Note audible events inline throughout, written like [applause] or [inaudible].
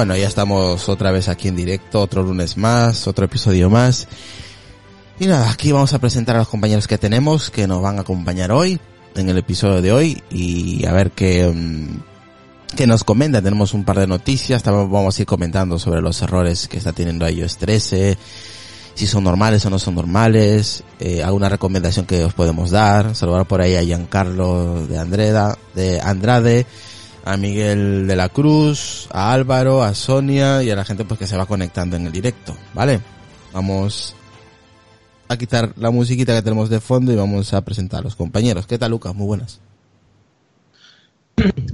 Bueno, ya estamos otra vez aquí en directo, otro lunes más, otro episodio más. Y nada, aquí vamos a presentar a los compañeros que tenemos, que nos van a acompañar hoy, en el episodio de hoy, y a ver qué, mm, qué nos comenta. Tenemos un par de noticias, también vamos a ir comentando sobre los errores que está teniendo iOS 13, si son normales o no son normales, eh, alguna recomendación que os podemos dar, saludar por ahí a Giancarlo de Andreda, de Andrade, a Miguel de la Cruz, a Álvaro, a Sonia y a la gente pues que se va conectando en el directo, ¿vale? Vamos a quitar la musiquita que tenemos de fondo y vamos a presentar a los compañeros. ¿Qué tal, Lucas? Muy buenas.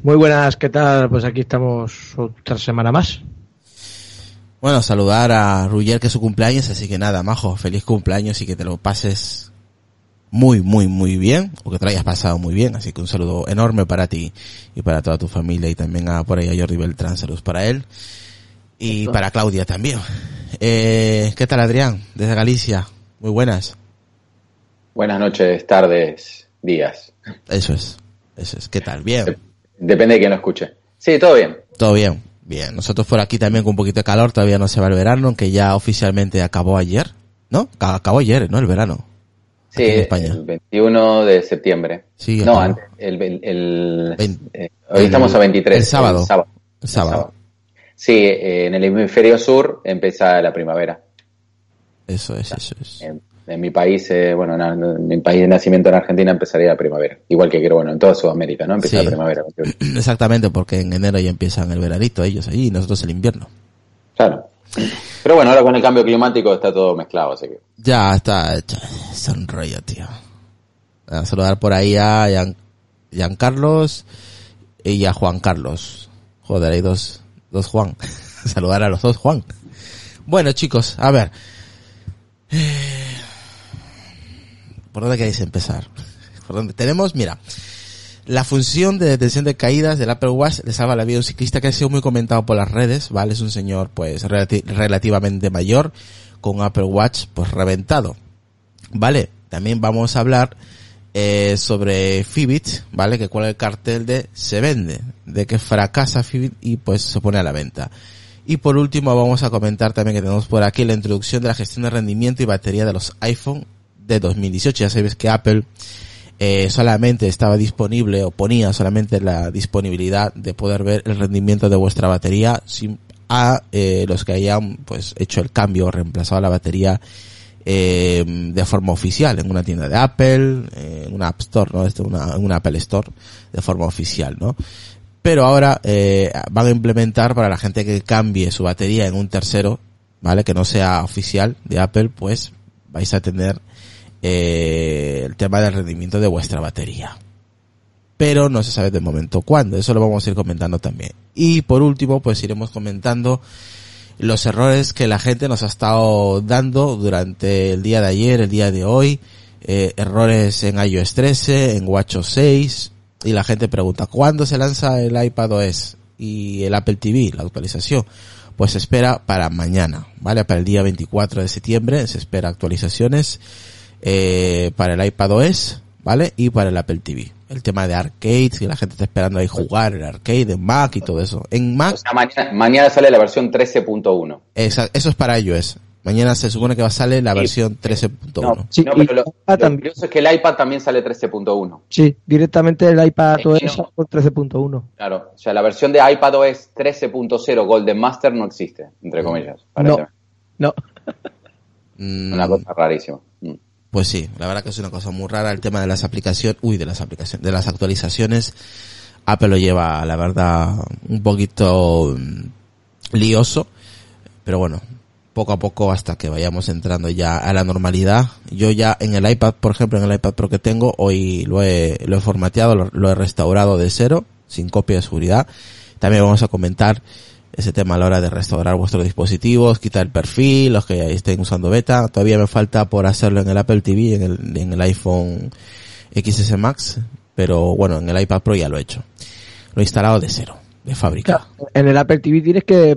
Muy buenas, ¿qué tal? Pues aquí estamos otra semana más. Bueno, saludar a Ruyer que es su cumpleaños, así que nada, majo, feliz cumpleaños y que te lo pases muy, muy, muy bien, o que te lo hayas pasado muy bien, así que un saludo enorme para ti y para toda tu familia y también a por ahí a Jordi Beltrán, saludos para él y para Claudia también. Eh, ¿Qué tal Adrián? Desde Galicia, muy buenas. Buenas noches, tardes, días. Eso es, eso es, ¿qué tal? Bien. Depende de quién lo escuche. Sí, todo bien. Todo bien, bien. Nosotros por aquí también con un poquito de calor, todavía no se va el verano, aunque ya oficialmente acabó ayer, ¿no? Acabó ayer, ¿no? El verano. Sí, en España. el 21 de septiembre. Sí, no, antes, el, el- eh, hoy estamos a 23. el sábado. El sábado. Sábado. Sí, eh, en el hemisferio sur empieza la primavera. Eso es, eso es. En, en mi país, eh, bueno, en, en mi país de nacimiento en Argentina empezaría la primavera. Igual que creo, bueno, en toda Sudamérica, ¿no? Empieza Sí. la primavera. [clears throat] Exactamente, porque en enero ya empiezan el veranito ellos ahí y nosotros el invierno. Pero bueno, ahora con el cambio climático está todo mezclado, así que. Ya está. Es un rollo, tío. A saludar por ahí a Gian, Giancarlos y a Juan Carlos. Joder, hay dos, dos Juan. [laughs] saludar a los dos Juan. Bueno, chicos, a ver. Eh, ¿Por dónde queréis empezar? [laughs] ¿Por dónde? Tenemos, mira, la función de detención de caídas del Apple Watch le salva la vida a un ciclista que ha sido muy comentado por las redes, ¿vale? Es un señor, pues, relati- relativamente mayor, con Apple Watch, pues, reventado. ¿Vale? También vamos a hablar eh, sobre Fitbit, ¿vale? Que cuál es el cartel de se vende, de que fracasa Fitbit y pues se pone a la venta. Y por último vamos a comentar también que tenemos por aquí la introducción de la gestión de rendimiento y batería de los iPhone de 2018. Ya sabéis que Apple eh, solamente estaba disponible o ponía solamente la disponibilidad de poder ver el rendimiento de vuestra batería sin, a eh, los que hayan pues hecho el cambio o reemplazado la batería eh, de forma oficial en una tienda de Apple, en una App Store, ¿no? Esto, una, una Apple Store de forma oficial, ¿no? Pero ahora eh, van a implementar para la gente que cambie su batería en un tercero, ¿vale? Que no sea oficial de Apple, pues vais a tener eh, el tema del rendimiento de vuestra batería. Pero no se sabe de momento cuándo, eso lo vamos a ir comentando también. Y por último, pues iremos comentando los errores que la gente nos ha estado dando durante el día de ayer, el día de hoy, eh, errores en iOS 13, en WatchOS 6, y la gente pregunta, ¿cuándo se lanza el iPad OS y el Apple TV, la actualización? Pues se espera para mañana, ¿vale? Para el día 24 de septiembre se espera actualizaciones eh, para el iPad OS, ¿vale? Y para el Apple TV. El tema de arcades, que la gente está esperando ahí jugar el arcade en Mac y todo eso. En Mac O sea, mañana, mañana sale la versión 13.1. esa- eso es para iOS. Mañana se supone que va a salir la Sí. versión 13.1. No, Sí, no, y pero lo, el iPad lo también. curioso es que el iPad también sale 13.1. Sí, directamente el iPad Sí, OS no. con 13.1. Claro, o sea, la versión de iPadOS 13.0 Golden Master no existe, entre comillas. parece. No. No. Mm, Una cosa rarísima. Pues sí, la verdad que es una cosa muy rara el tema de las aplicaciones, uy, de las aplicaciones, de las actualizaciones. Apple lo lleva, la verdad, un poquito mm, lioso, pero bueno, poco a poco hasta que vayamos entrando ya a la normalidad. Yo ya en el iPad, por ejemplo, en el iPad Pro que tengo, hoy lo he, lo he formateado, lo, lo he restaurado de cero, sin copia de seguridad. También vamos a comentar ese tema a la hora de restaurar vuestros dispositivos, quitar el perfil, los que estén usando beta. Todavía me falta por hacerlo en el Apple TV, en el, en el iPhone XS Max, pero bueno, en el iPad Pro ya lo he hecho. Lo he instalado de cero, de fábrica. Claro, En el Apple TV tienes que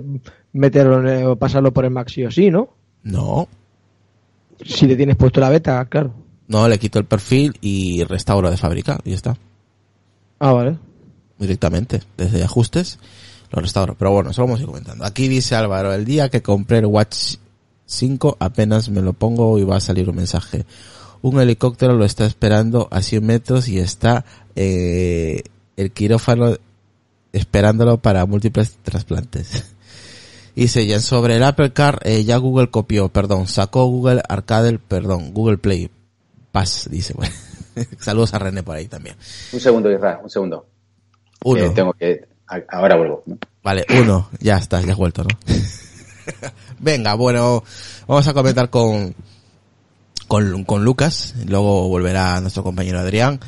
meterlo o pasarlo por el Mac sí o sí, ¿no? No, Si le tienes puesto la beta, claro. no, le quito el perfil y restauro de fábrica y ya está. Ah, vale. Directamente, desde ajustes. Lo restauro. Pero bueno, eso lo vamos a ir comentando. Aquí dice Álvaro, el día que compré el Watch 5 apenas me lo pongo y va a salir un mensaje. Un helicóptero lo está esperando a 100 metros y está eh, el quirófano esperándolo para múltiples trasplantes. [laughs] Dice, ya sobre el Apple Car, eh, ya Google copió, perdón, sacó Google Arcade, perdón, Google Play. Paz, dice, bueno. [laughs] Saludos a René por ahí también. Un segundo, Israel, un segundo. Uno. Eh, tengo que, ahora vuelvo. ¿no? Vale, uno, ya está, ya has vuelto, ¿no? [laughs] Venga, bueno, vamos a comentar con, con, con Lucas, luego volverá nuestro compañero Adrián.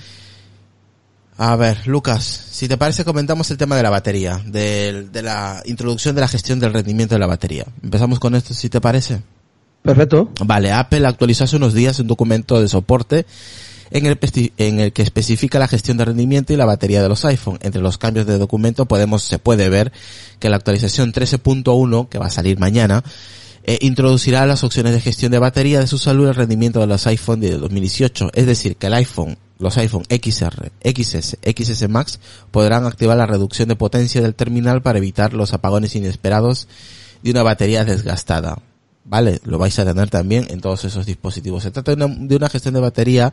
A ver, Lucas, si te parece comentamos el tema de la batería, del- de, la introducción de la gestión del rendimiento de la batería. Empezamos con esto, si te parece. Perfecto. Vale, Apple actualizó hace unos días un documento de soporte en el, en el que especifica la gestión de rendimiento y la batería de los iPhone. Entre los cambios de documento podemos, se puede ver que la actualización 13.1, que va a salir mañana, eh, introducirá las opciones de gestión de batería de su salud y el rendimiento de los iPhone de 2018. Es decir, que el iPhone, los iPhone XR, XS, XS Max podrán activar la reducción de potencia del terminal para evitar los apagones inesperados de una batería desgastada. ¿Vale? Lo vais a tener también en todos esos dispositivos. Se trata de una, de una gestión de batería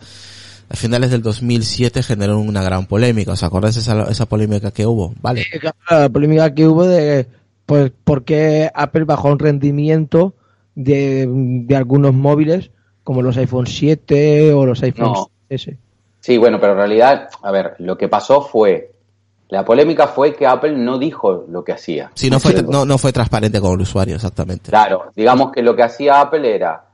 a finales del 2007 generó una gran polémica. ¿Os acordáis esa, esa polémica que hubo? ¿Vale? Claro, La polémica que hubo de pues por qué Apple bajó el rendimiento de, de algunos móviles como los iPhone 7 o los iPhone No. S. Sí, bueno, pero en realidad, a ver, lo que pasó fue, la polémica fue que Apple no dijo lo que hacía. Sí, no fue, no, no fue transparente con el usuario, exactamente. Claro, digamos que lo que hacía Apple era,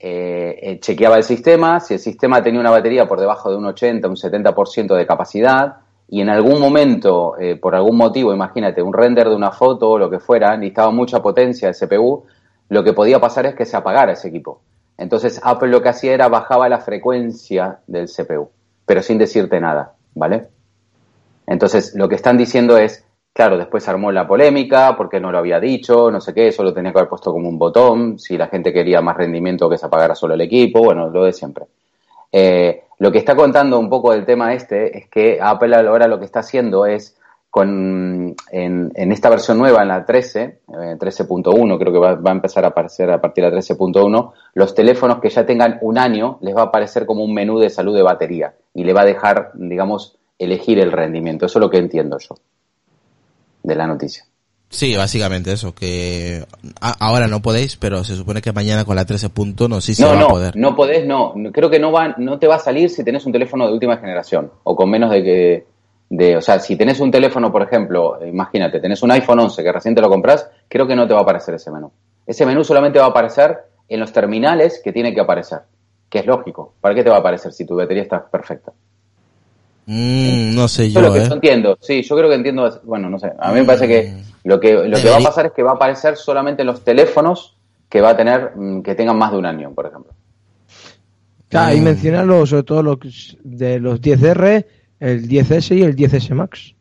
eh, eh, chequeaba el sistema, si el sistema tenía una batería por debajo de un 80, un 70% de capacidad, y en algún momento, eh, por algún motivo, imagínate, un render de una foto o lo que fuera, necesitaba mucha potencia el CPU, lo que podía pasar es que se apagara ese equipo. Entonces Apple lo que hacía era bajaba la frecuencia del CPU, pero sin decirte nada, ¿vale? Entonces lo que están diciendo es, claro, después armó la polémica porque no lo había dicho, no sé qué, eso lo tenía que haber puesto como un botón, si la gente quería más rendimiento que se apagara solo el equipo, bueno, lo de siempre. Eh, lo que está contando un poco del tema este es que Apple ahora lo que está haciendo es con en, en esta versión nueva, en la 13, eh, 13.1, creo que va, va a empezar a aparecer a partir de la 13.1, los teléfonos que ya tengan un año les va a aparecer como un menú de salud de batería y le va a dejar, digamos, elegir el rendimiento. Eso es lo que entiendo yo de la noticia. Sí, básicamente eso, que ahora no podéis, pero se supone que mañana con la 13.1 sí se no, va no, a poder. no podés, no. Creo que no va, no te va a salir si tenés un teléfono de última generación o con menos de que, de, o sea, si tenés un teléfono, por ejemplo, imagínate, tenés un iPhone 11 que recién te lo compras, creo que no te va a aparecer ese menú. Ese menú solamente va a aparecer en los terminales que tiene que aparecer, que es lógico. ¿Para qué te va a aparecer si tu batería está perfecta? Mm, no sé Eso yo, es lo que eh. yo entiendo. Sí, yo creo que entiendo. Bueno, no sé. A mí me parece que lo que lo que va a pasar es que va a aparecer solamente en los teléfonos que va a tener mm, que tengan más de un año, por ejemplo. Claro, ahí Mm. mencionan los, sobre todo los de los 10R, el 10S y el 10S Max.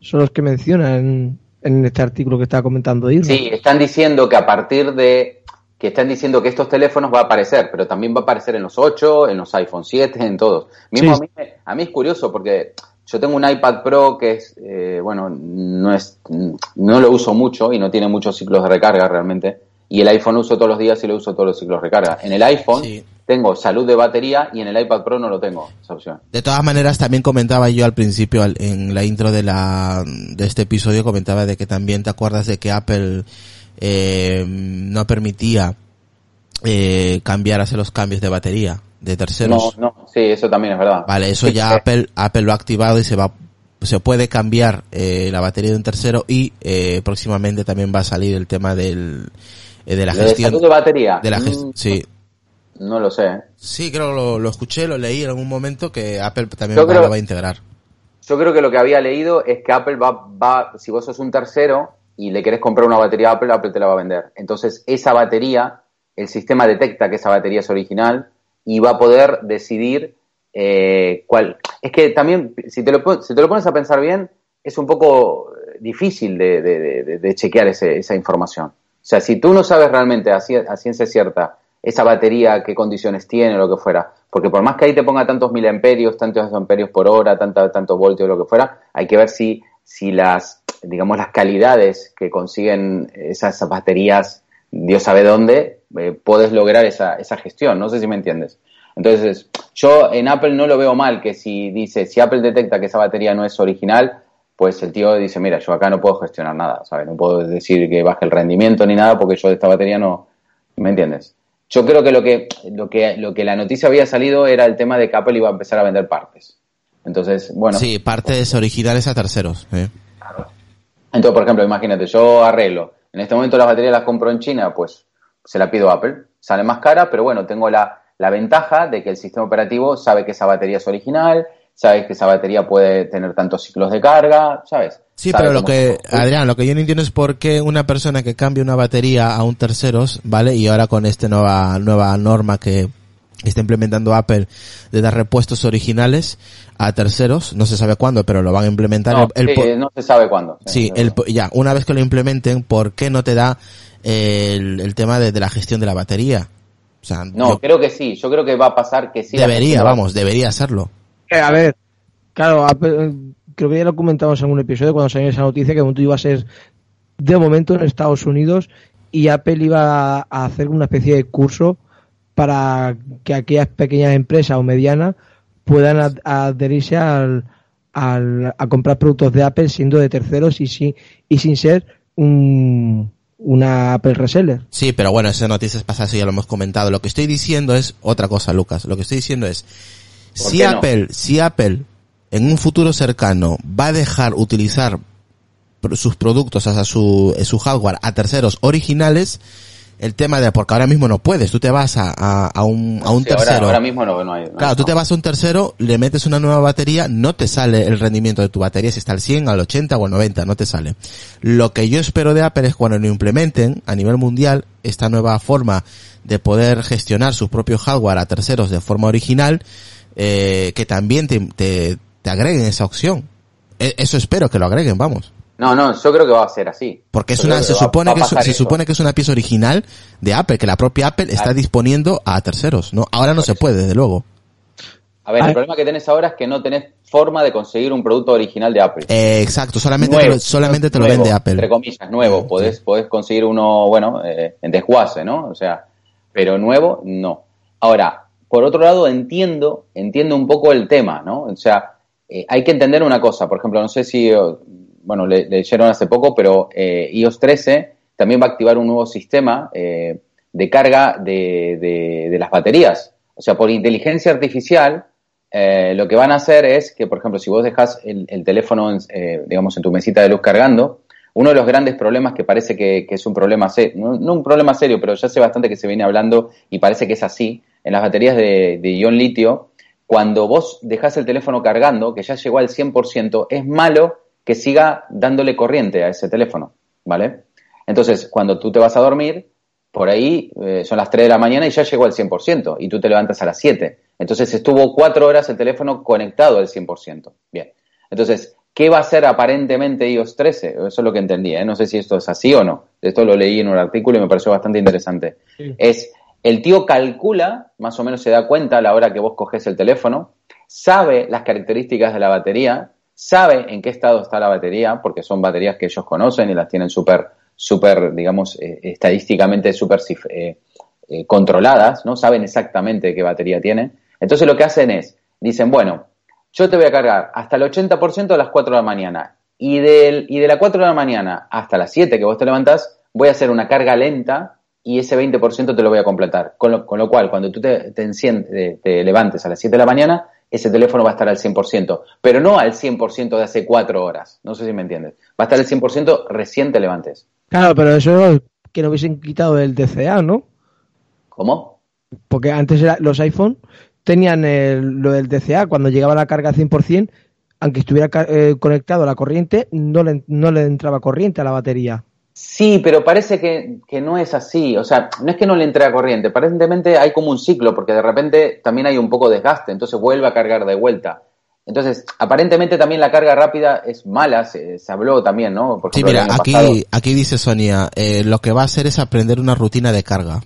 Son los que mencionan en este artículo que estaba comentando Irma. Sí, están diciendo que a partir de que están diciendo que estos teléfonos va a aparecer, pero también va a aparecer en los 8, en los iPhone 7, en todos. Mismo Sí. a, mí, a mí es curioso porque yo tengo un iPad Pro que es, eh, bueno, no es, no lo uso mucho y no tiene muchos ciclos de recarga realmente. Y el iPhone uso todos los días y lo uso todos los ciclos de recarga. En el iPhone Sí. tengo salud de batería y en el iPad Pro no lo tengo, esa opción. De todas maneras, también comentaba yo al principio, en la intro de la de este episodio, comentaba de que también te acuerdas de que Apple eh, no permitía eh, cambiar, hacer los cambios de batería de No, terceros. no, sí, eso también es verdad. Vale, eso ya. Apple, Apple lo ha activado y se va, se puede cambiar eh, la batería de un tercero y eh, próximamente también va a salir el tema del eh, de la de gestión de batería. de la mm, sí No lo sé. ¿eh? sí creo que lo, lo escuché lo leí en algún momento que Apple también va, creo- lo va a integrar Yo creo que lo que había leído es que Apple va, va, si vos sos un tercero y le querés comprar una batería a Apple, Apple te la va a vender. Entonces, esa batería, el sistema detecta que esa batería es original y va a poder decidir eh, cuál. Es que también, si te, lo, si te lo pones a pensar bien, es un poco difícil de, chequear ese- esa información. O sea, si tú no sabes realmente a, ci- a ciencia cierta esa batería, qué condiciones tiene lo que fuera, porque por más que ahí te ponga tantos miliamperios, tantos amperios por hora, tanta, tantos voltios, lo que fuera, hay que ver si, si las, digamos, las calidades que consiguen esas baterías, Dios sabe dónde, eh, puedes lograr esa, esa gestión. No sé si me entiendes. Entonces, yo en Apple no lo veo mal que si dice, si Apple detecta que esa batería no es original, pues el tío dice, mira, yo acá no puedo gestionar nada, ¿sabes? No puedo decir que baje el rendimiento ni nada porque yo de esta batería no, ¿me entiendes? Yo creo que lo que, lo que, lo que la noticia había salido era el tema de que Apple iba a empezar a vender partes. Entonces, bueno. Sí, partes originales a terceros. ¿eh? Entonces, por ejemplo, imagínate, yo arreglo. En este momento las baterías las compro en China, pues se la pido a Apple. Sale más cara, pero bueno, tengo la, la ventaja de que el sistema operativo sabe que esa batería es original, sabe que esa batería puede tener tantos ciclos de carga, ¿sabes? Sí, pero lo que, Adrián, lo que yo no entiendo es por qué una persona que cambia una batería a un terceros, ¿vale? Y ahora con esta nueva, nueva norma que está implementando Apple de dar repuestos originales a terceros, no se sabe cuándo, pero lo van a implementar. No, no se sabe cuándo. Sí, el, ya, una vez que lo implementen, ¿por qué no te da el, el tema de, de, la gestión de la batería? O sea, no, yo, creo que sí, yo creo que va a pasar que sí. Debería, vamos, debería hacerlo. Eh, a ver, claro, Apple, creo que ya lo comentamos en un episodio cuando salió esa noticia que momento iba a ser de momento en Estados Unidos y Apple iba a hacer una especie de curso para que aquellas pequeñas empresas o medianas puedan adherirse al, al, a comprar productos de Apple siendo de terceros y, sin, y sin ser un, una Apple reseller. Sí, pero bueno, esas noticias pasadas ya lo hemos comentado. Lo que estoy diciendo es otra cosa, Lucas. Lo que estoy diciendo es, si Apple, no? si Apple en un futuro cercano va a dejar utilizar sus productos, o sea, su, su hardware a terceros originales, el tema de, porque ahora mismo no puedes, tú te vas a, a, a un, a un sí, tercero. Ahora, ahora, mismo no, no hay. No claro, hay, tú te vas a un tercero, le metes una nueva batería, no te sale el rendimiento de tu batería, si está al 100, al 80 o al 90, no te sale. Lo que yo espero de Apple es cuando lo implementen a nivel mundial, esta nueva forma de poder gestionar su propio hardware a terceros de forma original, eh, que también te, te, te agreguen esa opción. Eso espero que lo agreguen, vamos. No, no, yo creo que va a ser así. Porque es una, se supone que es, se supone que es una pieza original de Apple, que la propia Apple está disponiendo a terceros, ¿no? Ahora no se puede, desde luego. A ver, el problema que tenés ahora es que no tenés forma de conseguir un producto original de Apple. Eh, exacto, solamente nuevo, te lo, solamente te lo nuevo, vende Apple. Entre comillas, nuevo. Podés, sí. podés conseguir uno, bueno, eh, en desguace, ¿no? O sea, pero nuevo, no. Ahora, por otro lado, entiendo, entiendo un poco el tema, ¿no? O sea, eh, hay que entender una cosa. Por ejemplo, no sé si bueno, le, leyeron hace poco, pero eh, iOS 13 también va a activar un nuevo sistema eh, de carga de, de, las baterías. O sea, por inteligencia artificial, eh, lo que van a hacer es que, por ejemplo, si vos dejas el, el teléfono, en, eh, digamos, en tu mesita de luz cargando, uno de los grandes problemas que parece que, es un problema no, no, un problema serio, pero ya hace bastante que se viene hablando y parece que es así, en las baterías de, de ion litio, cuando vos dejas el teléfono cargando, que ya llegó al 100%, es malo que siga dándole corriente a ese teléfono, ¿vale? Entonces, cuando tú te vas a dormir, por ahí eh, son las 3 de la mañana y ya llegó al 100%, y tú te levantas a las 7. Entonces, estuvo 4 horas el teléfono conectado al 100%. Bien. Entonces, ¿qué va a hacer aparentemente iOS 13? Eso es lo que entendí, ¿eh? No sé si esto es así o no. Esto lo leí en un artículo y me pareció bastante interesante. Sí. Es, el tío calcula, más o menos se da cuenta a la hora que vos coges el teléfono, sabe las características de la batería, sabe en qué estado está la batería, porque son baterías que ellos conocen y las tienen súper, súper, digamos, eh, estadísticamente súper eh, eh, controladas, ¿no? Saben exactamente qué batería tiene. Entonces lo que hacen es, dicen, bueno, yo te voy a cargar hasta el 80% a las 4 de la mañana y, del, y de las 4 de la mañana hasta las 7 que vos te levantás, voy a hacer una carga lenta y ese 20% te lo voy a completar. Con lo, con lo cual, cuando tú te, te, te levantes a las 7 de la mañana, ese teléfono va a estar al 100%, pero no al 100% de hace cuatro horas. No sé si me entiendes. Va a estar al 100% recién te levantes. Claro, pero eso que no hubiesen quitado el DCA, ¿no? ¿Cómo? Porque antes era, los iPhone tenían el, lo del DCA, cuando llegaba la carga al 100%, aunque estuviera eh, conectado a la corriente, no le, no le entraba corriente a la batería. Sí, pero parece que, que, no es así. O sea, no es que no le entre a corriente. Aparentemente hay como un ciclo, porque de repente también hay un poco de desgaste, entonces vuelve a cargar de vuelta. Entonces, aparentemente también la carga rápida es mala, se, se habló también, ¿no? Por sí, mira, aquí, pasado. aquí dice Sonia, eh, lo que va a hacer es aprender una rutina de carga.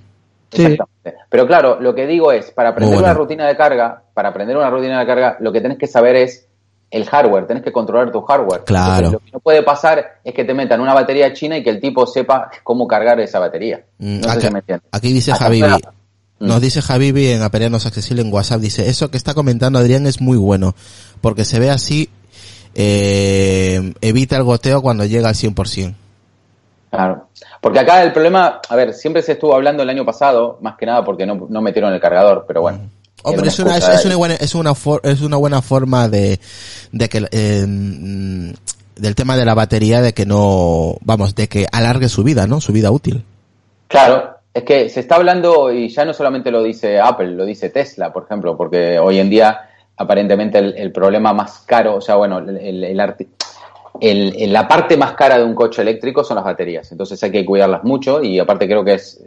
Sí. Pero claro, lo que digo es, para aprender bueno. una rutina de carga, para aprender una rutina de carga, lo que tenés que saber es el hardware, tenés que controlar tu hardware. Claro. lo que no puede pasar es que te metan una batería china y que el tipo sepa cómo cargar esa batería. Mm, sé aquí, si me entiendes. aquí dice Hasta Javibi, fuera- nos dice Javibi en Aperianos Accesible en WhatsApp, dice, eso que está comentando Adrián es muy bueno, porque se ve así, eh, evita el goteo cuando llega al 100%. Claro. Porque acá el problema, a ver, siempre se estuvo hablando el año pasado, más que nada porque no, no metieron el cargador, pero bueno. Era pero es una, es, una buena, es una, for- es una buena forma de, de que, eh, del tema de la batería, de que no, vamos, de que alargue su vida, ¿no? Su vida útil. Claro, es que se está hablando y ya no solamente lo dice Apple, lo dice Tesla, por ejemplo, porque hoy en día aparentemente el, el problema más caro, o sea, bueno, el, el- arti- el- la parte más cara de un coche eléctrico son las baterías, entonces hay que cuidarlas mucho y aparte creo que es,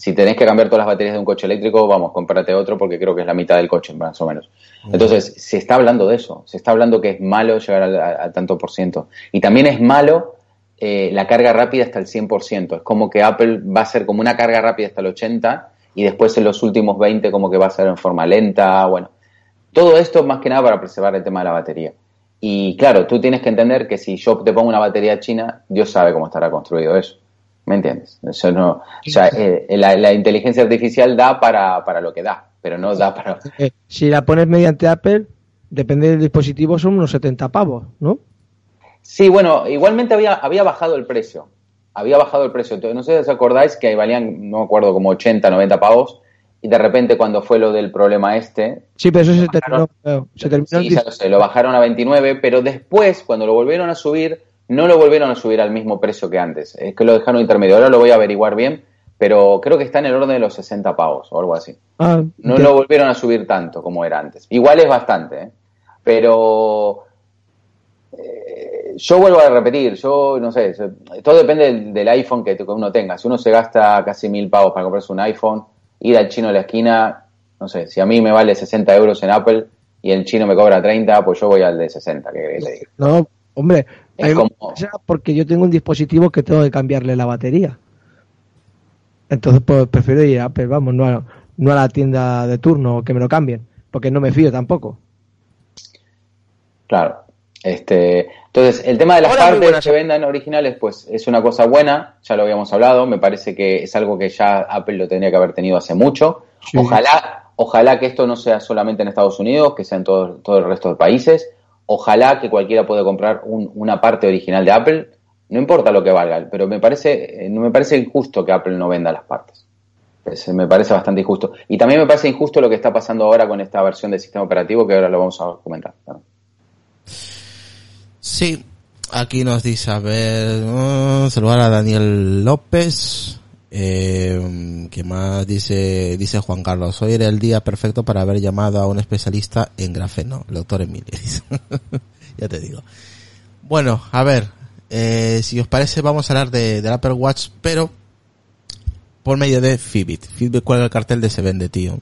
si tenés que cambiar todas las baterías de un coche eléctrico, vamos, cómprate otro porque creo que es la mitad del coche, más o menos. Entonces, se está hablando de eso, se está hablando que es malo llegar al- a, a tanto por ciento. Y también es malo eh, la carga rápida hasta el 100%. Es como que Apple va a ser como una carga rápida hasta el 80% y después en los últimos 20 como que va a ser en forma lenta. Bueno, todo esto más que nada para preservar el tema de la batería. Y claro, tú tienes que entender que si yo te pongo una batería china, Dios sabe cómo estará construido eso. ¿Me entiendes? Eso no, o sea, eh, la, la inteligencia artificial da para, para lo que da, pero no da para... [laughs] Eh, si la pones mediante Apple, depende del dispositivo, son unos 70 pavos, ¿no? Sí, bueno, igualmente había, había bajado el precio. Había bajado el precio. Entonces, No sé si os acordáis que valían, no me acuerdo, como 80, 90 pavos. Y de repente cuando fue lo del problema este, Sí, pero eso se bajaron. terminó. Se terminó sí, el ya lo sé, lo bajaron a 29, pero después, cuando lo volvieron a subir, no lo volvieron a subir al mismo precio que antes. Es que lo dejaron intermedio. Ahora lo voy a averiguar bien, pero creo que está en el orden de los 60 pavos o algo así. Ah, No ya. lo volvieron a subir tanto como era antes. Igual es bastante, ¿eh? pero eh, yo vuelvo a repetir, yo no sé, todo depende del, del iPhone que, uno tenga. Si uno se gasta casi mil pavos para comprarse un iPhone, ir al chino de la esquina, no sé, si a mí me vale 60 euros en Apple y el chino me cobra 30, pues yo voy al de 60, que querés que te diga. No, hombre, Es como- porque yo tengo un dispositivo que tengo que cambiarle la batería. Entonces, pues prefiero ir a Apple, vamos, no a, no a la tienda de turno que me lo cambien, porque no me fío tampoco. Claro. Este, entonces, el tema de las Hola, partes que vendan originales, pues es una cosa buena, ya lo habíamos hablado, me parece que es algo que ya Apple lo tendría que haber tenido hace mucho. Sí. Ojalá, ojalá que esto no sea solamente en Estados Unidos, que sea en todo, todo el resto de países. Ojalá que cualquiera pueda comprar un- una parte original de Apple, no importa lo que valga, pero me parece, eh, no me parece injusto que Apple no venda las partes. Es- me parece bastante injusto. Y también me parece injusto lo que está pasando ahora con esta versión del sistema operativo, que ahora lo vamos a comentar. Sí, aquí nos dice, a ver, uh, saludar a Daniel López. Eh, ¿Qué más dice? Dice Juan Carlos, hoy era el día perfecto para haber llamado a un especialista en grafeno, el doctor Emilio. [laughs] ya te digo. Bueno, a ver, eh, si os parece vamos a hablar de, del Apple Watch, pero por medio de Fitbit. Fitbit cuelga el cartel de se vende, tío.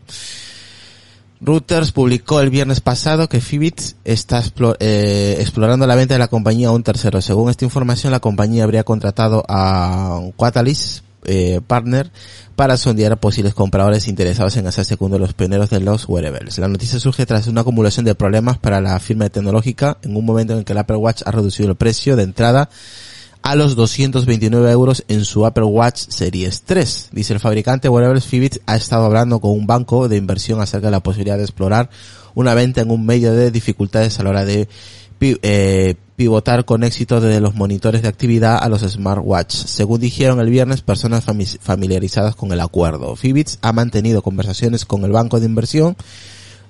Reuters publicó el viernes pasado que Fitbit está eh, explorando la venta de la compañía a un tercero. Según esta información, la compañía habría contratado a un Catalyst eh, Partner para sondear a posibles compradores interesados en hacerse uno los pioneros de los wearables. La noticia surge tras una acumulación de problemas para la firma tecnológica en un momento en que el Apple Watch ha reducido el precio de entrada a los 229 euros en su Apple Watch Series 3. Dice el fabricante Wearables Fitbit ha estado hablando con un banco de inversión acerca de la posibilidad de explorar una venta en un medio de dificultades a la hora de eh, pivotar con éxito de los monitores de actividad a los smartwatch. Según dijeron el viernes personas fami- familiarizadas con el acuerdo. Fitbit ha mantenido conversaciones con el banco de inversión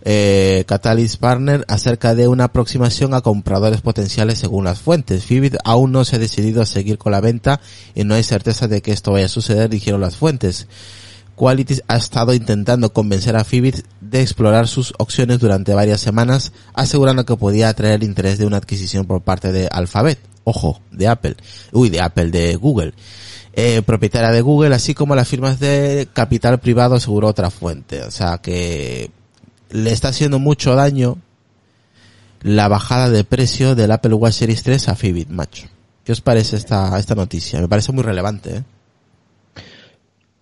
eh, Catalyst Partner acerca de una aproximación a compradores potenciales según las fuentes. Fitbit aún no se ha decidido a seguir con la venta y no hay certeza de que esto vaya a suceder, dijeron las fuentes. Quality ha estado intentando convencer a Fitbit de explorar sus opciones durante varias semanas, asegurando que podía atraer el interés de una adquisición por parte de Alphabet, ojo, de Apple, uy, de Apple, de Google, eh, propietaria de Google, así como las firmas de capital privado, aseguró otra fuente. O sea que le está haciendo mucho daño la bajada de precio del Apple Watch Series 3 a Fitbit, macho. ¿Qué os parece esta, esta noticia? Me parece muy relevante, ¿eh?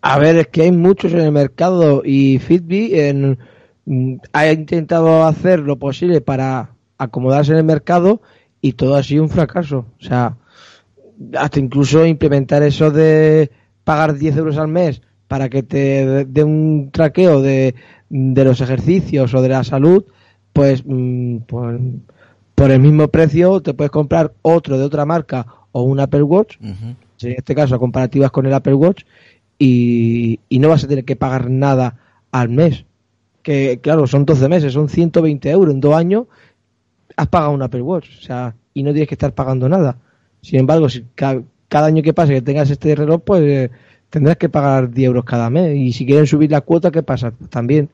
A ver, es que hay muchos en el mercado y Fitbit en- mm, ha intentado hacer lo posible para acomodarse en el mercado y todo ha sido un fracaso. O sea, hasta incluso implementar eso de pagar 10 euros al mes para que te dé un traqueo de, de, los ejercicios o de la salud, pues, mm, pues, por el mismo precio te puedes comprar otro de otra marca o un Apple Watch, en este caso comparativas con el Apple Watch, y, y no vas a tener que pagar nada al mes. Que claro, son 12 meses, son 120 euros en dos años, has pagado un Apple Watch, o sea, y no tienes que estar pagando nada. Sin embargo, si cada, año que pase que tengas este reloj, pues eh, tendrás que pagar 10 euros cada mes. Y si quieren subir la cuota, ¿qué pasa? Pues también.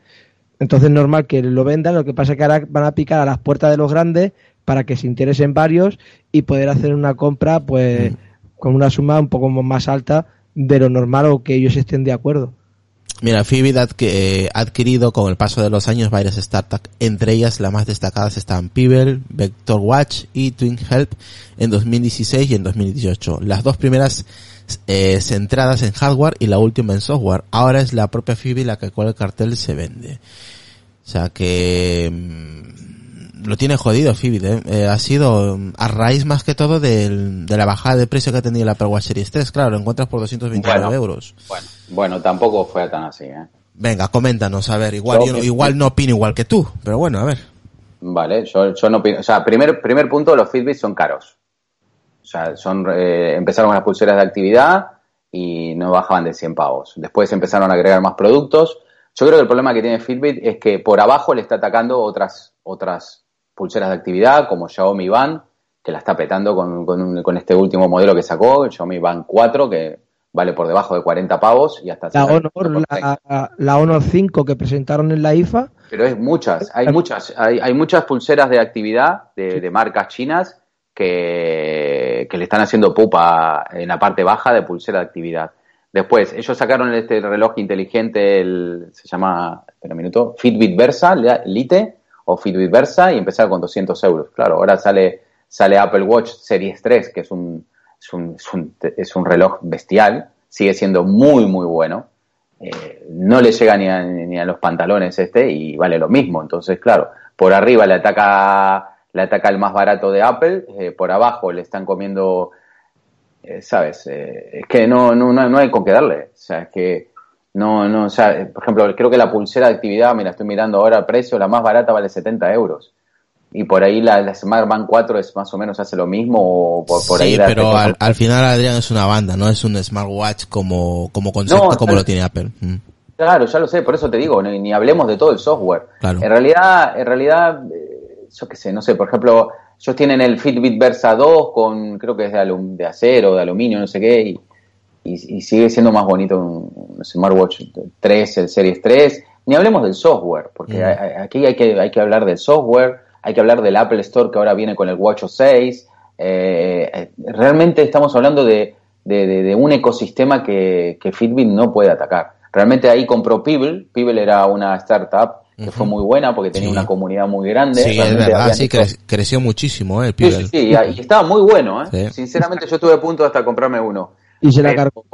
Entonces es normal que lo vendan, lo que pasa es que ahora van a picar a las puertas de los grandes para que se interesen varios y poder hacer una compra pues mm. con una suma un poco más alta de lo normal o que ellos estén de acuerdo. Mira, Fitbit ha adquirido con el paso de los años varias startups, entre ellas las más destacadas están Pebble, Vector Watch y Twin Help en 2016 y en 2018. Las dos primeras eh, centradas en hardware y la última en software. Ahora es la propia Fitbit la que con el cartel se vende. O sea que mm, lo tiene jodido Fitbit, ¿eh? ¿eh? ha sido a raíz más que todo de la bajada de precio que ha tenido la Watch Series 3. Claro, lo encuentras por 229 euros. Bueno. Bueno, tampoco fue tan así, ¿eh? Venga, coméntanos, a ver, igual yo, igual no opino igual que tú, pero bueno, a ver. Vale, yo, yo no opino, o sea, primer, primer punto, los Fitbits son caros. O sea, son, eh, empezaron con las pulseras de actividad y no bajaban de 100 pavos. Después empezaron a agregar más productos. Yo creo que el problema que tiene Fitbit es que por abajo le está atacando otras, otras pulseras de actividad, como Xiaomi Band, que la está petando con, con, con este último modelo que sacó, el Xiaomi Band 4, que vale por debajo de 40 pavos y hasta... La Honor, la, Honor 5 que presentaron en la IFA. Pero es muchas, hay muchas, hay, hay muchas pulseras de actividad de, marcas chinas que, que, le están haciendo pupa en la parte baja de pulsera de actividad. Después, ellos sacaron este reloj inteligente, el, se llama, espera un minuto, Fitbit Versa, Lite, o Fitbit Versa, y empezaron con 200 euros. Claro, ahora sale, sale Apple Watch Series 3, que es un, es un, reloj bestial, sigue siendo muy, muy bueno. Eh, no le llega ni a, ni a, los pantalones este y vale lo mismo. Entonces, claro, por arriba le ataca, le ataca el más barato de Apple, eh, por abajo le están comiendo, eh, ¿sabes? es que no, no, no, hay con qué darle. O sea, es que no, no, o sea, por ejemplo, creo que la pulsera de actividad, mira, estoy mirando ahora el precio, la más barata vale 70 euros y por ahí la, la Smart Band 4 es más o menos hace lo mismo o por, por sí, pero al, final Adrián es una banda, no es un smartwatch como, como concepto como lo tiene Apple. Mm. Claro, ya lo sé, por eso te digo, ni, hablemos de todo el software. En realidad, en realidad, eh, yo qué sé, no sé, por ejemplo, ellos tienen el Fitbit Versa 2 con, creo que es de, de acero, de aluminio, no sé qué, y, y, sigue siendo más bonito un, smartwatch 3, el Series 3. Ni hablemos del software, porque mm. aquí hay que, hay que hablar del software, hay que hablar del Apple Store que ahora viene con el Watch 6. Eh, eh, realmente estamos hablando de, un ecosistema que, Fitbit no puede atacar. Realmente ahí compró Pebble. Pebble era una startup que fue muy buena porque tenía una comunidad muy grande. Sí, es verdad, sí, creció muchísimo, eh, Pebble. Sí, sí, y estaba muy bueno, eh. Sinceramente yo estuve a punto hasta comprarme uno. Y se la cargó.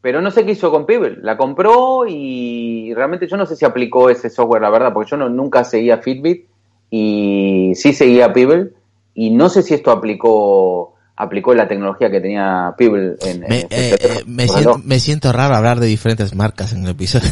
Pero no sé qué hizo con Pebble. La compró y realmente yo no sé si aplicó ese software, la verdad, porque yo no, nunca seguía Fitbit y sí seguía Pebble y no sé si esto aplicó aplicó la tecnología que tenía Pebble en, me, eh, eh, me, siento, raro hablar de diferentes marcas en el episodio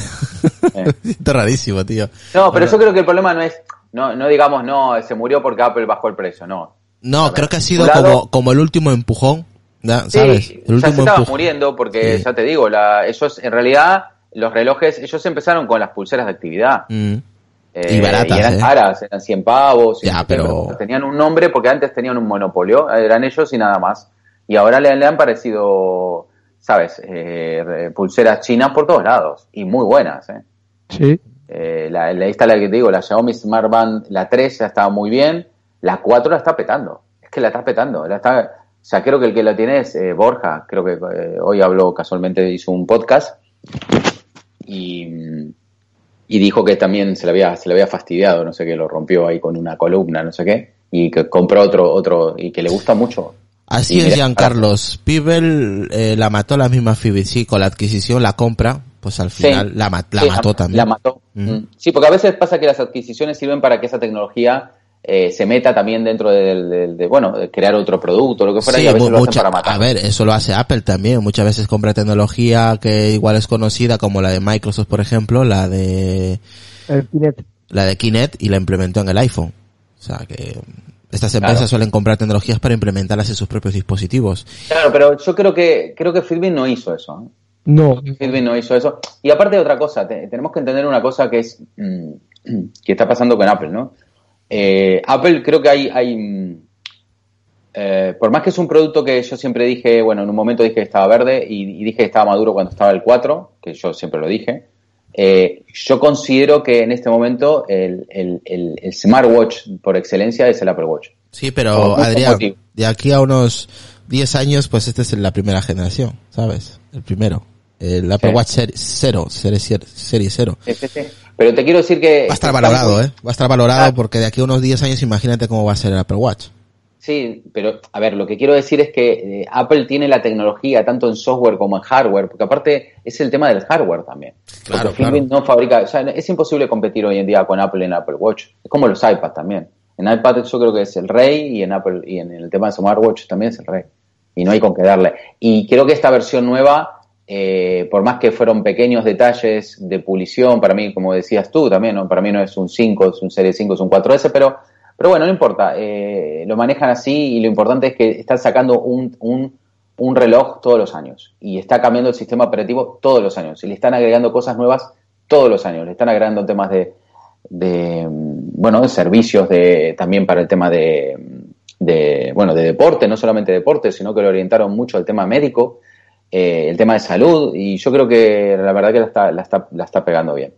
eh. [laughs] me siento rarísimo tío no pero yo creo que el problema no es no, no digamos no se murió porque Apple bajó el precio no no creo que ha sido como, como el último empujón ¿sabes? Sí, el ya se estaba muriendo porque ya te digo la, ellos en realidad los relojes ellos empezaron con las pulseras de actividad mm y eh, baratas. eran ¿eh? caras, eran 100 pavos. Ya, pero... Tenían un nombre porque antes tenían un monopolio, eran ellos y nada más. Y ahora le, han parecido, ¿sabes? Eh, pulseras chinas por todos lados y muy buenas. ¿eh? Sí. la, la, esta la que te digo, la Xiaomi Smart Band, la 3 ya estaba muy bien, la 4 la está petando. Es que la está petando. La está, o sea, creo que el que la tiene es Borja, creo que hoy habló casualmente, hizo un podcast. Y y dijo que también se le había, se le había fastidiado, no sé qué, lo rompió ahí con una columna, no sé qué, y que compró otro, otro, y que le gusta mucho. Así es, Giancarlos. Pibel eh, la mató la misma Fibit, sí, con la adquisición, la compra, pues al final la, la mató también. La mató. Sí, porque a veces pasa que las adquisiciones sirven para que esa tecnología eh, se meta también dentro de, de, bueno, de crear otro producto, lo que fuera, Sí, y a veces mu- lo hacen mucha- para matar. a ver, eso lo hace Apple también. Muchas veces compra tecnología que igual es conocida, como la de Microsoft, por ejemplo, la de El Kinect. la de Kinect y la implementó en el iPhone. O sea que estas Claro. empresas suelen comprar tecnologías para implementarlas en sus propios dispositivos. Claro, pero yo creo que creo que Fitbit no hizo eso. ¿eh? No. Fitbit no hizo eso. Y aparte de otra cosa, te- tenemos que entender una cosa que es mm, [clears throat] que está pasando con Apple, ¿no? Eh, Apple creo que hay, hay mm, eh, por más que es un producto que yo siempre dije, bueno, en un momento dije que estaba verde y, y dije que estaba maduro cuando estaba el 4, que yo siempre lo dije. eh, yo considero que en este momento el, el, el, el smartwatch por excelencia es el Apple Watch. Sí, pero Adrián, motivo. de aquí a unos 10 años, pues esta es la primera generación, ¿sabes? El primero. El Apple Sí. Watch Serie 0, serie, serie 0. Sí, sí, sí. Pero te quiero decir que... Va a estar valorado, ¿eh? Va a estar valorado Ah. porque de aquí a unos 10 años imagínate cómo va a ser el Apple Watch. Sí, pero a ver, lo que quiero decir es que eh, Apple tiene la tecnología tanto en software como en hardware, porque aparte es el tema del hardware también. Claro, porque Fitbit no fabrica, o sea, es imposible competir hoy en día con Apple en Apple Watch. Es como los iPads también. En iPad yo creo que es el rey y en Apple y en el tema de smartwatch también es el rey. Y no hay con qué darle. Y creo que esta versión nueva, eh, por más que fueron pequeños detalles de pulición, para mí, como decías tú también, ¿no? para mí no es un 5, es un Serie 5, es un 4S, pero, pero bueno, no importa. eh, lo manejan así y lo importante es que están sacando un, un, un reloj todos los años. Y está cambiando el sistema operativo todos los años. Y le están agregando cosas nuevas todos los años. Le están agregando temas de, bueno, de servicios de, también para el tema de, de, bueno, de deporte, no solamente deporte, sino que lo orientaron mucho al tema médico, eh, el tema de salud, y yo creo que la verdad que la está, la está, la está pegando bien.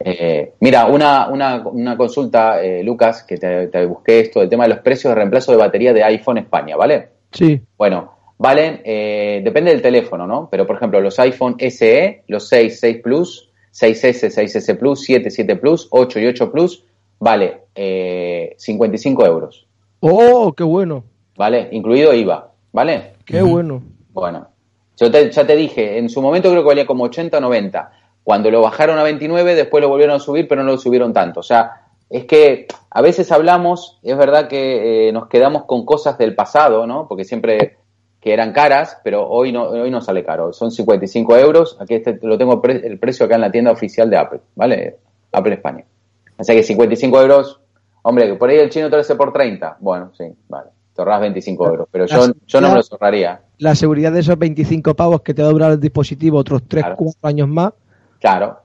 Eh, mira, una, una, una consulta, eh, Lucas, que te, te busqué esto, el tema de los precios de reemplazo de batería de iPhone España, ¿vale? Sí. Bueno, valen, depende del teléfono, ¿no? Pero por ejemplo, los iPhone SE, los 6, 6 Plus, 6S, 6S Plus, 7, 7 Plus, 8 y 8 Plus, vale eh, 55 euros, Oh, qué bueno. ¿vale? Incluido IVA, ¿vale? Qué bueno. Bueno, yo te- ya te dije, en su momento creo que valía como 80 o 90. Cuando lo bajaron a 29, después lo volvieron a subir, pero no lo subieron tanto. O sea, es que a veces hablamos, es verdad que eh, nos quedamos con cosas del pasado, ¿no? Porque siempre que eran caras, pero hoy no, hoy no sale caro. Son 55 euros. Aquí este, lo tengo pre- el precio acá en la tienda oficial de Apple, ¿vale? Apple España. Sea que 55 euros, hombre, que por ahí el chino te lo hace por 30. Bueno, sí, vale. Te ahorras 25 euros. Pero yo, yo no me los ahorraría. La seguridad de esos 25 pavos que te va a durar el dispositivo otros 3, Claro. 4 años más. Claro.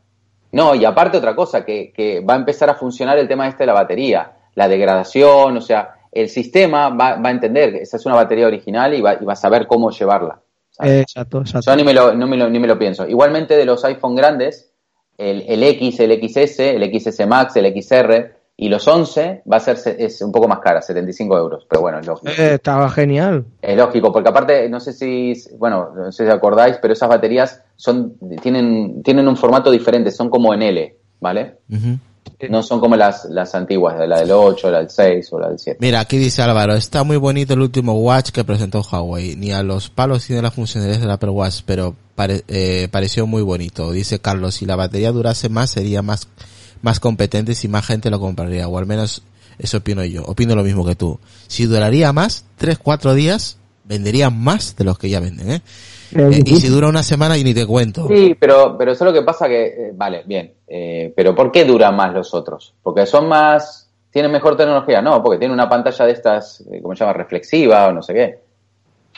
No, y aparte otra cosa, que, que va a empezar a funcionar el tema este de la batería, la degradación, o sea, el sistema va, va a entender que esa es una batería original y va, y va a saber cómo llevarla. ¿sabes? Exacto, exacto. Yo ni me, lo, no me lo- ni me lo pienso. Igualmente de los iPhone grandes, el, el X, el XS, el XS Max, el XR y los 11 va a ser se- es un poco más cara, 75 euros, pero bueno, es lógico. Eh, estaba genial. Es lógico, porque aparte, no sé si, bueno, no sé si acordáis, pero esas baterías son, tienen, tienen un formato diferente, son como en L, ¿vale? Ujú. No son como las, las antiguas, la del 8, la del 6 o la del 7. Mira, aquí dice Álvaro, está muy bonito el último Watch que presentó Huawei. Ni a los palos tiene las funcionalidades del Apple Watch, pero pare- eh, pareció muy bonito. Dice Carlos, si la batería durase más, sería más, más competente si más gente lo compraría. O al menos eso opino yo. Opino lo mismo que tú. Si duraría más, 3, 4 días, vendería más de los que ya venden, ¿eh? Eh, y si dura una semana y ni te cuento. Sí, pero, pero eso es lo que pasa que, eh, vale, bien, eh, pero ¿por qué duran más los otros? ¿Porque son más, tienen mejor tecnología? No, porque tienen una pantalla de estas, eh, ¿cómo se llama? Reflexiva o no sé qué.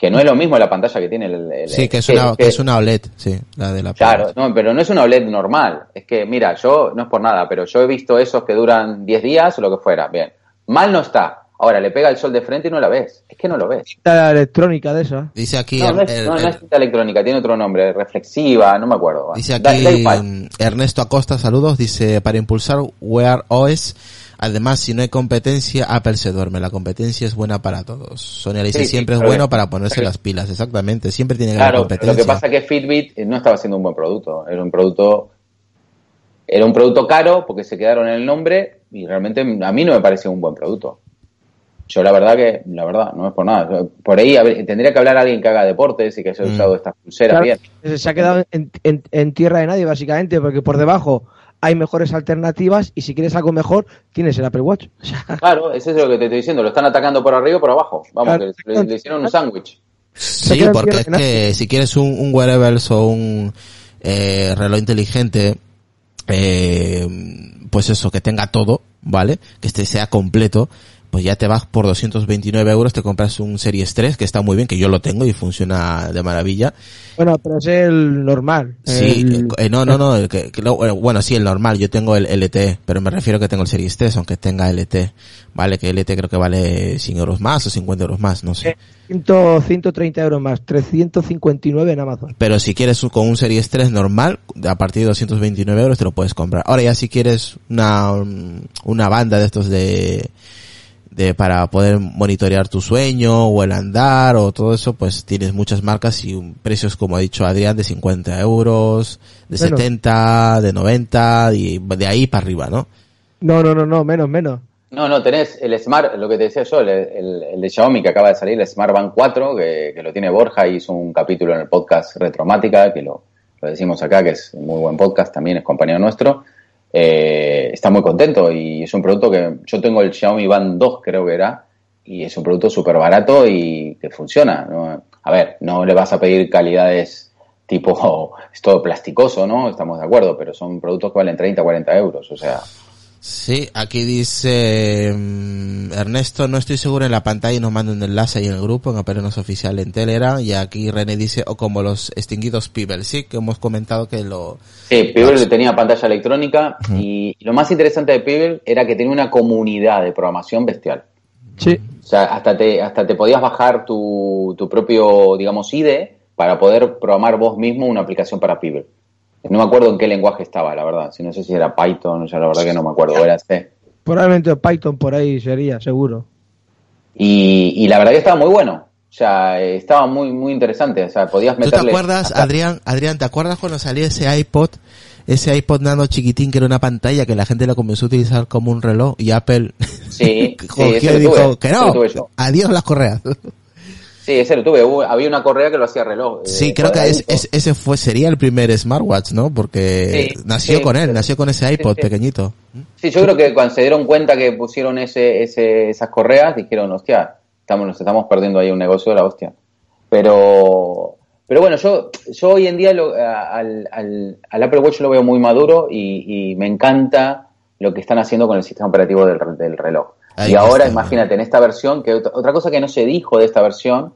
Que no es lo mismo la pantalla que tiene el... el- Sí, que es que- una, que- que es una OLED, sí, la de la Claro, no, pero no es una OLED normal. Es que, mira, yo, no es por nada, pero yo he visto esos que duran 10 días o lo que fuera. Bien. Mal no está. Ahora, le pega el sol de frente y no la ves. Es que no lo ves. La electrónica de esa. Dice aquí, No, no es, el- no, no es cinta electrónica, tiene otro nombre, reflexiva, no me acuerdo. Dice Da- da aquí Ernesto Acosta, saludos, dice, para impulsar Wear OS, además si no hay competencia, Apple se duerme, la competencia es buena para todos. Sonia le dice, Sí, sí, siempre es bueno para ponerse pero- las pilas, exactamente, siempre tiene que haber Claro, competencia. lo que pasa es que Fitbit eh, no estaba haciendo un buen producto. Era un producto, era un producto caro porque se quedaron en el nombre y realmente a mí no me parecía un buen producto. Yo la verdad que, la verdad, no es por nada. Por ahí a ver, tendría que hablar alguien que haga deportes y que haya Mm. usado estas pulseras Claro, bien. Se ha quedado en, en- en tierra de nadie, básicamente, porque por debajo hay mejores alternativas y si quieres algo mejor, tienes el Apple Watch. [laughs] claro, eso es lo que te estoy diciendo. Lo están atacando por arriba o por abajo. Vamos, que le, hicieron un sándwich. Sí, porque es que si quieres un, un wearables o un eh, reloj inteligente, eh, pues eso, que tenga todo, ¿vale? Que este sea completo, pues ya te vas por 229 euros, te compras un Series 3, que está muy bien, que yo lo tengo y funciona de maravilla. Bueno, pero es el normal. Sí, eh, no, no, no, que, bueno, sí, el normal, yo tengo el LTE, pero me refiero que tengo el Series 3, aunque tenga LTE, ¿vale? Que LTE creo que vale 100 euros más o 50 euros más, no sé. 130 euros más, 359 en Amazon. Pero si quieres con un Series 3 normal, a partir de 229 euros te lo puedes comprar. Ahora ya si quieres una, una banda de estos de de para poder monitorear tu sueño o el andar o todo eso, pues tienes muchas marcas y precios, como ha dicho Adrián, de 50 euros, de 70, de 90 y de ahí para arriba, ¿no? No, no, no, no, menos, menos. No, no, tenés el Smart, lo que te decía yo, el, el, de Xiaomi que acaba de salir, el Smart Band 4, que, que, lo tiene Borja, y hizo un capítulo en el podcast Retromática, que lo, lo decimos acá, que es un muy buen podcast, también es compañero nuestro eh, está muy contento y es un producto que yo tengo el Xiaomi Band 2 creo que era y es un producto súper barato y que funciona. A ver, no le vas a pedir calidades tipo, [laughs] es todo plasticoso, ¿no? Estamos de acuerdo, pero son productos que valen 30, 40 euros, o sea, Sí, aquí dice mm, Ernesto, no estoy seguro en la pantalla y nos manda un enlace ahí en el grupo, en Aperenos Oficial en Telegram, y aquí René dice, o como los extinguidos Pibel, sí, que hemos comentado que lo... Sí, Pibel tenía pantalla electrónica, y lo más interesante de Pibel era que tenía una comunidad de programación bestial. Sí. O sea, hasta te, hasta te podías bajar tu, tu propio, digamos, IDE para poder programar vos mismo una aplicación para Pibel. No me acuerdo en qué lenguaje estaba, la verdad. Si no sé si era Python, ya la verdad que no me acuerdo. Era C. Probablemente Python por ahí sería, seguro. Y, y la verdad que estaba muy bueno. O sea, estaba muy muy interesante. O sea, podías meterle... ¿Tú te acuerdas, Adrián, Adrián, te acuerdas cuando salió ese iPod, ese iPod nano chiquitín que era una pantalla que la gente lo comenzó a utilizar como un reloj y Apple sí, [laughs] cogió y dijo que no, adiós las correas. Sí, ese lo tuve. había una correa que lo hacía reloj. Eh, sí, creo que ese fue sería el primer smartwatch, ¿no? Porque nació con él, nació con ese iPod pequeñito. Sí, yo creo que cuando se dieron cuenta que pusieron ese, ese, esas correas, dijeron, hostia, estamos, nos estamos perdiendo ahí un negocio de la hostia. Pero, pero bueno, yo, yo hoy en día al, al, Apple Watch lo veo muy maduro y, me encanta lo que están haciendo con el sistema operativo del, del reloj y ahora, imagínate, en esta versión, que otra cosa que no se dijo de esta versión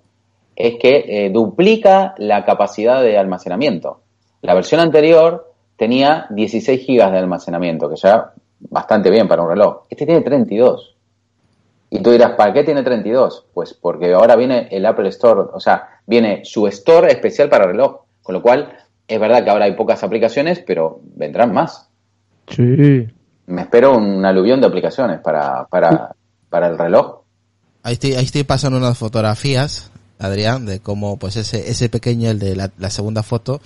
es que eh, duplica la capacidad de almacenamiento. La versión anterior tenía 16 gigas de almacenamiento, que ya bastante bien para un reloj. Este tiene 32. Y tú dirás, ¿para qué tiene 32? Pues porque ahora viene el Apple Store, o sea, viene su Store especial para reloj. Con lo cual, es verdad que ahora hay pocas aplicaciones, pero vendrán más. Sí me espero un aluvión de aplicaciones para, para, para el reloj. Ahí estoy, ahí estoy pasando unas fotografías, Adrián, de cómo pues ese, ese pequeño, el de la, segunda foto,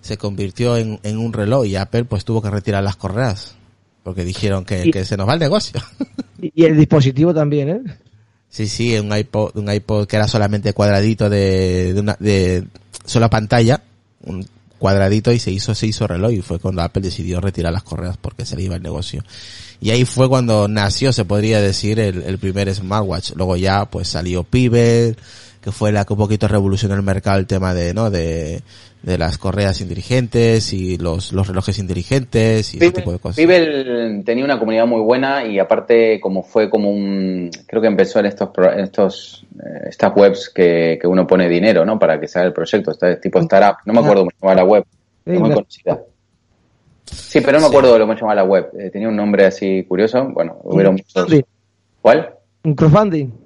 se convirtió en, en, un reloj y Apple pues tuvo que retirar las correas. Porque dijeron que, que se nos va el negocio. [laughs] Y el dispositivo también, ¿eh? Sí, sí, un iPod, un iPod que era solamente cuadradito de, de una, de sola pantalla, un cuadradito y se hizo, se hizo reloj y fue cuando Apple decidió retirar las correas porque se le iba el negocio. Y ahí fue cuando nació, se podría decir, el, el primer smartwatch. Luego ya pues salió Pibel, que fue la que un poquito revolucionó el mercado el tema de, ¿no? De, de las correas inteligentes y los, los relojes inteligentes y ese tipo de cosas. Pibel tenía una comunidad muy buena y aparte como fue como un, creo que empezó en estos, estos, eh, estas webs que, que uno pone dinero, ¿no? Para que se haga el proyecto, este tipo startup, no me acuerdo cómo se llama la web, muy conocida. Sí, pero no me acuerdo de lo que se llama la web, eh, tenía un nombre así curioso, bueno, hubieron muchos. ¿Cuál? Un crowdfunding.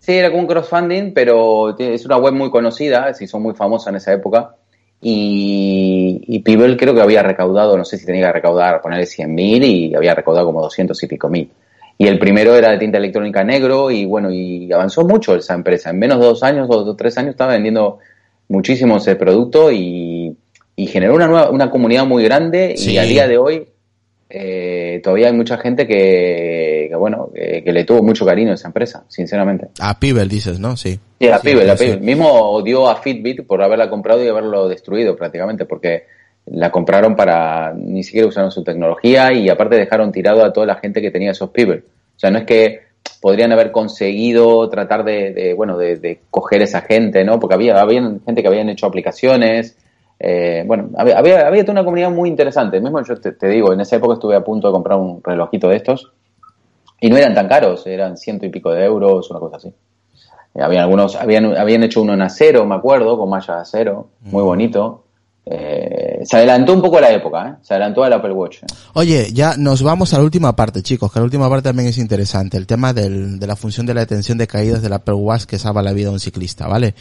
Sí, era como un crowdfunding, pero es una web muy conocida, si son muy famosas en esa época y, y Pibel creo que había recaudado, no sé si tenía que recaudar, ponerle 100 mil y había recaudado como 200 y pico mil. Y el primero era de tinta electrónica negro y bueno, y avanzó mucho esa empresa. En menos de dos años, dos o tres años estaba vendiendo muchísimo ese producto y, y generó una nueva, una comunidad muy grande y a día de hoy eh, todavía hay mucha gente que, que bueno, que, le tuvo mucho cariño a esa empresa, sinceramente. A Pibel dices, ¿no? Sí. Sí, a Pibel, a Pibel. Mismo odió a Fitbit por haberla comprado y haberlo destruido prácticamente, porque la compraron para, ni siquiera usaron su tecnología y aparte dejaron tirado a toda la gente que tenía esos pibers. O sea, no es que podrían haber conseguido tratar de, bueno, de, coger esa gente, ¿no? Porque había, había gente que habían hecho aplicaciones, eh, bueno, había, había, toda una comunidad muy interesante. Mismo yo te, digo, en esa época estuve a punto de comprar un relojito de estos y no eran tan caros, eran ciento y pico de euros, una cosa así. Eh, habían algunos, habían, habían hecho uno en acero, me acuerdo, con malla de acero, muy bonito. Eh, se adelantó un poco a la época, ¿eh? se adelantó al Apple Watch. Oye, ya nos vamos a la última parte, chicos, que la última parte también es interesante, el tema del, de la función de la detención de caídas del Apple Watch que salva la vida de un ciclista, ¿vale?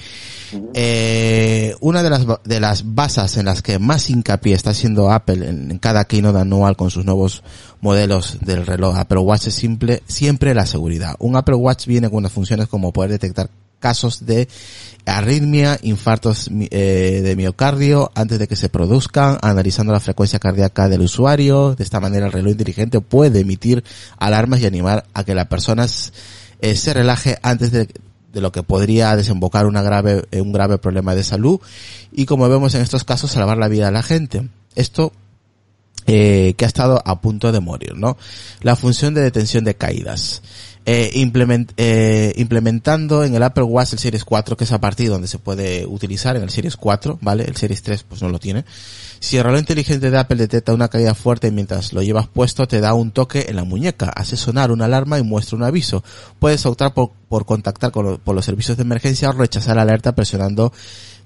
eh, una de las, de las bases en las que más hincapié está haciendo Apple en, en cada keynote anual con sus nuevos modelos del reloj Apple Watch es simple, siempre la seguridad. Un Apple Watch viene con unas funciones como poder detectar casos de arritmia, infartos eh, de miocardio antes de que se produzcan, analizando la frecuencia cardíaca del usuario. De esta manera el reloj inteligente puede emitir alarmas y animar a que la persona eh, se relaje antes de, de lo que podría desembocar una grave, eh, un grave problema de salud y como vemos en estos casos salvar la vida de la gente. Esto eh, que ha estado a punto de morir, ¿no? La función de detención de caídas. Eh, implement, eh, implementando en el Apple Watch el Series 4, que es a partir donde se puede utilizar en el Series 4, ¿vale? El Series 3 pues no lo tiene. Si el reloj inteligente de Apple detecta una caída fuerte mientras lo llevas puesto, te da un toque en la muñeca, hace sonar una alarma y muestra un aviso. Puedes optar por, por contactar con por los servicios de emergencia o rechazar la alerta presionando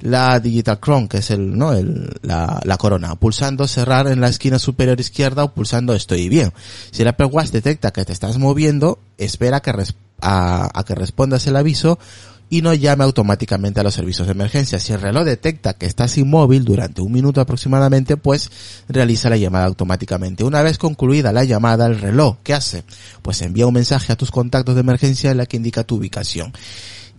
la Digital Crown, que es el, ¿no? El, la, la corona, pulsando cerrar en la esquina superior izquierda o pulsando estoy bien. Si el Apple detecta que te estás moviendo, espera que a, a que respondas el aviso y no llame automáticamente a los servicios de emergencia. Si el reloj detecta que estás inmóvil durante un minuto aproximadamente, pues realiza la llamada automáticamente. Una vez concluida la llamada, el reloj, ¿qué hace? Pues envía un mensaje a tus contactos de emergencia en la que indica tu ubicación.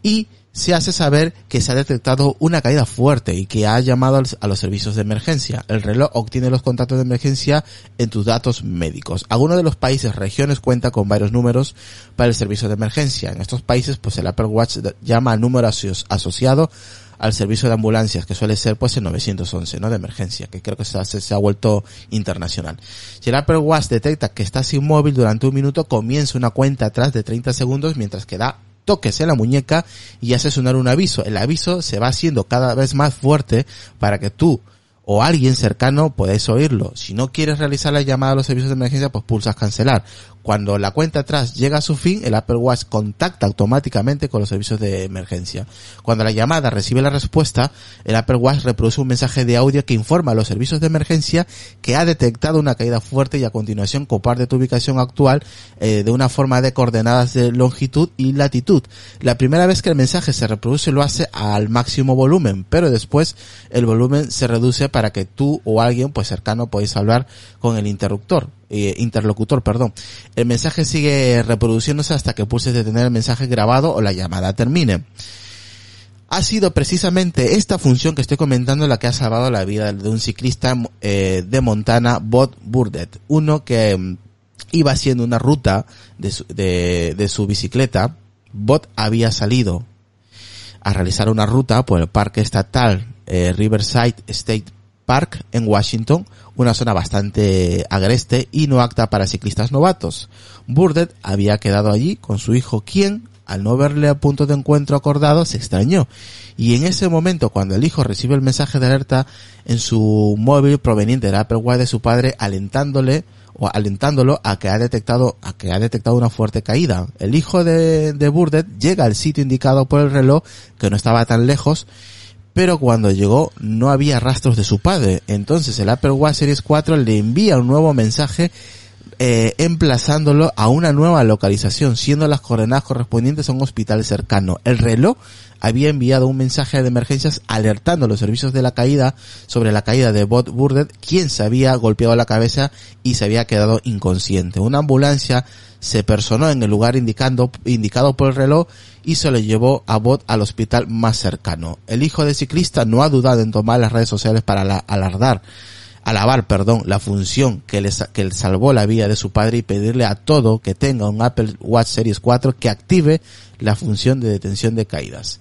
Y se hace saber que se ha detectado una caída fuerte y que ha llamado a los servicios de emergencia. El reloj obtiene los contactos de emergencia en tus datos médicos. Algunos de los países, regiones cuenta con varios números para el servicio de emergencia. En estos países, pues el Apple Watch llama al número asociado al servicio de ambulancias, que suele ser pues el 911, ¿no? De emergencia, que creo que se ha, se ha vuelto internacional. Si el Apple Watch detecta que estás inmóvil durante un minuto, comienza una cuenta atrás de 30 segundos mientras que da toques en la muñeca y hace sonar un aviso. El aviso se va haciendo cada vez más fuerte para que tú o alguien cercano puedes oírlo. Si no quieres realizar la llamada a los servicios de emergencia, pues pulsas cancelar. Cuando la cuenta atrás llega a su fin, el Apple Watch contacta automáticamente con los servicios de emergencia. Cuando la llamada recibe la respuesta, el Apple Watch reproduce un mensaje de audio que informa a los servicios de emergencia que ha detectado una caída fuerte y a continuación comparte tu ubicación actual eh, de una forma de coordenadas de longitud y latitud. La primera vez que el mensaje se reproduce lo hace al máximo volumen, pero después el volumen se reduce para que tú o alguien pues cercano podáis hablar con el interruptor. Eh, interlocutor, perdón. El mensaje sigue reproduciéndose hasta que pulses detener el mensaje grabado o la llamada termine. Ha sido precisamente esta función que estoy comentando la que ha salvado la vida de un ciclista eh, de Montana, Bob Burdett, uno que mm, iba haciendo una ruta de su, bicicleta. Bob había salido a realizar una ruta por el parque estatal eh, Riverside State Park en Washington, una zona bastante agreste y no apta para ciclistas novatos. Burdett había quedado allí con su hijo quien, al no verle a punto de encuentro acordado, se extrañó. Y en ese momento, cuando el hijo recibe el mensaje de alerta en su móvil proveniente del Apple Watch de su padre, alentándole o alentándolo a que ha detectado a que ha detectado una fuerte caída. El hijo de, de Burdett llega al sitio indicado por el reloj, que no estaba tan lejos, pero cuando llegó no había rastros de su padre. Entonces el Apple Watch Series 4 le envía un nuevo mensaje eh, emplazándolo a una nueva localización, siendo las coordenadas correspondientes a un hospital cercano. El reloj había enviado un mensaje de emergencias alertando a los servicios de la caída sobre la caída de Bob Burdett, quien se había golpeado la cabeza y se había quedado inconsciente. Una ambulancia se personó en el lugar indicando, indicado por el reloj y se lo llevó a Bot al hospital más cercano. El hijo del ciclista no ha dudado en tomar las redes sociales para la, alardar alabar, perdón, la función que le, que le salvó la vida de su padre y pedirle a todo que tenga un Apple Watch Series 4 que active la función de detención de caídas.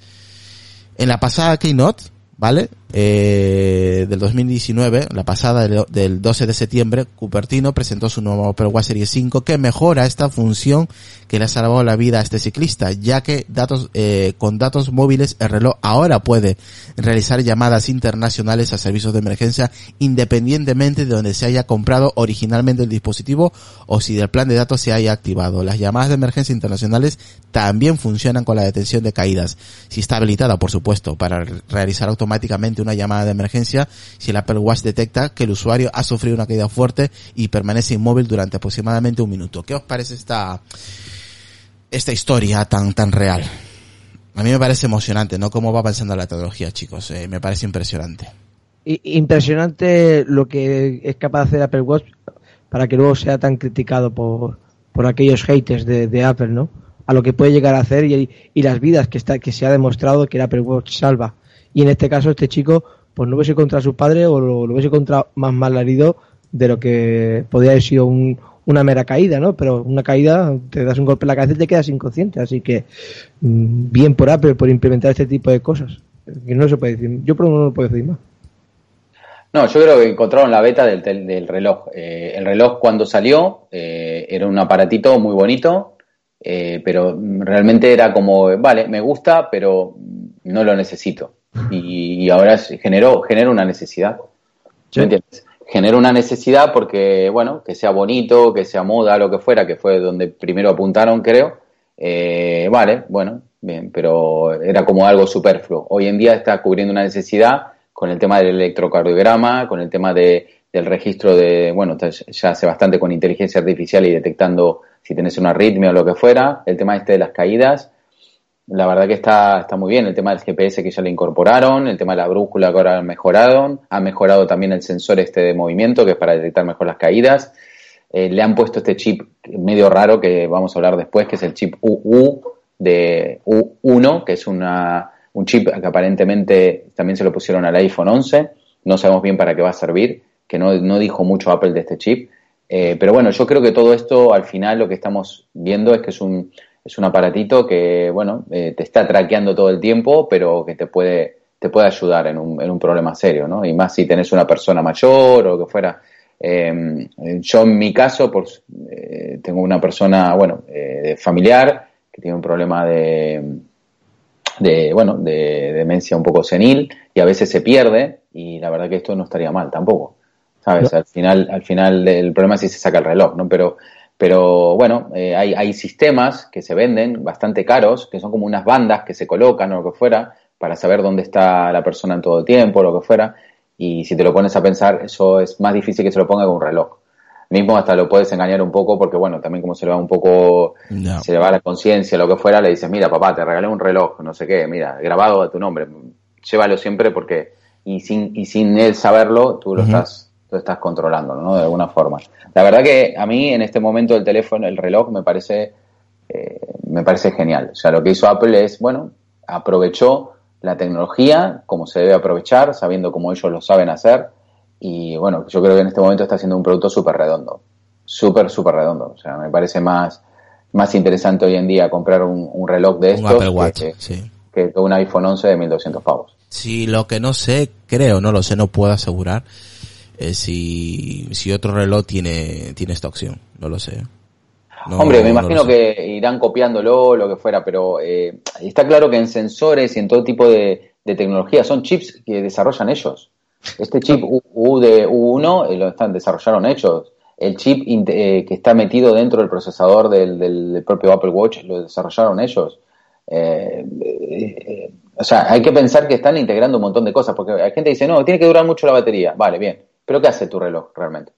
En la pasada keynote, ¿vale? Eh, del 2019, la pasada del 12 de septiembre, Cupertino presentó su nuevo Apple Watch Series 5 que mejora esta función que le ha salvado la vida a este ciclista, ya que datos eh, con datos móviles el reloj ahora puede realizar llamadas internacionales a servicios de emergencia independientemente de donde se haya comprado originalmente el dispositivo o si del plan de datos se haya activado. Las llamadas de emergencia internacionales también funcionan con la detención de caídas, si está habilitada, por supuesto, para realizar automáticamente una llamada de emergencia si el Apple Watch detecta que el usuario ha sufrido una caída fuerte y permanece inmóvil durante aproximadamente un minuto. ¿Qué os parece esta, esta historia tan, tan real? A mí me parece emocionante, ¿no? Cómo va avanzando la tecnología, chicos. Eh, me parece impresionante. Impresionante lo que es capaz de hacer Apple Watch para que luego sea tan criticado por, por aquellos haters de, Apple, ¿no? A lo que puede llegar a hacer y, y las vidas que, está, que se ha demostrado que el Apple Watch salva y en este caso este chico pues no hubiese contra su padre o lo, hubiese contra más mal herido de lo que podría haber sido una mera caída, ¿no? Pero una caída, te das un golpe en la cabeza y te quedas inconsciente. Así que mm, bien por Apple por implementar este tipo de cosas. No se puede decir. Yo por no lo puedo decir más. No, yo creo que encontraron la beta del, del reloj. Eh, el reloj cuando salió eh, era un aparatito muy bonito, eh, pero realmente era como, vale, me gusta, pero no lo necesito y, ahora generó, genera una necesidad. ¿Me entiendes? Genera una necesidad porque, bueno, que sea bonito, que sea moda, lo que fuera, que fue donde primero apuntaron, creo. Eh, vale, bueno, bien, pero era como algo superfluo. Hoy en día está cubriendo una necesidad con el tema del electrocardiograma, con el tema de, del registro de, bueno, ya hace bastante con inteligencia artificial y detectando si tenés una arritmia o lo que fuera, el tema este de las caídas, la verdad que está, está muy bien el tema del GPS que ya le incorporaron, el tema de la brújula que ahora han mejorado, ha mejorado también el sensor este de movimiento que es para detectar mejor las caídas. Eh, le han puesto este chip medio raro que vamos a hablar después, que es el chip UU de U1, que es una, un chip que aparentemente también se lo pusieron al iPhone 11. No sabemos bien para qué va a servir, que no, no dijo mucho Apple de este chip. Eh, pero bueno, yo creo que todo esto al final lo que estamos viendo es que es un, es un aparatito que, bueno, eh, te está traqueando todo el tiempo, pero que te puede, te puede ayudar en un, en un problema serio, ¿no? Y más si tenés una persona mayor o que fuera. Em, yo en mi caso, pues, eh, tengo una persona, bueno, eh, familiar que tiene un problema de, de, bueno, de demencia un poco senil y a veces se pierde y la verdad que esto no estaría mal tampoco. ¿Sabes? Al final, al final el problema es si se saca el reloj, ¿no? Pero pero bueno, eh, hay, hay, sistemas que se venden bastante caros, que son como unas bandas que se colocan o lo que fuera, para saber dónde está la persona en todo el tiempo o lo que fuera. Y si te lo pones a pensar, eso es más difícil que se lo ponga con un reloj. Mismo hasta lo puedes engañar un poco porque, bueno, también como se le va un poco, se le va la conciencia, lo que fuera, le dices, mira, papá, te regalé un reloj, no sé qué, mira, grabado a tu nombre, llévalo siempre porque, y sin, y sin él saberlo, tú lo estás lo estás controlando, ¿no? De alguna forma. La verdad que a mí en este momento el teléfono, el reloj me parece, eh, me parece genial. O sea, lo que hizo Apple es, bueno, aprovechó la tecnología como se debe aprovechar, sabiendo cómo ellos lo saben hacer. Y bueno, yo creo que en este momento está haciendo un producto súper redondo. Súper, súper redondo. O sea, me parece más, más interesante hoy en día comprar un, reloj de estos Apple Watch, que, que, un iPhone 11 de 1200 pavos. Sí, lo que no sé, creo, no lo sé, no puedo asegurar, eh, si, si otro reloj tiene, tiene esta opción. No lo sé. Hombre, me imagino que irán copiándolo, lo que fuera, pero eh, está claro que en sensores y en todo tipo de, tecnología son chips que desarrollan ellos. Este chip U, de U1 eh, lo están, desarrollaron ellos. El chip que está metido dentro del procesador del, del, propio Apple Watch lo desarrollaron ellos. o sea, hay que pensar que están integrando un montón de cosas, porque hay gente que dice, no, tiene que durar mucho la batería. Vale, bien pero ¿qué hace tu reloj realmente?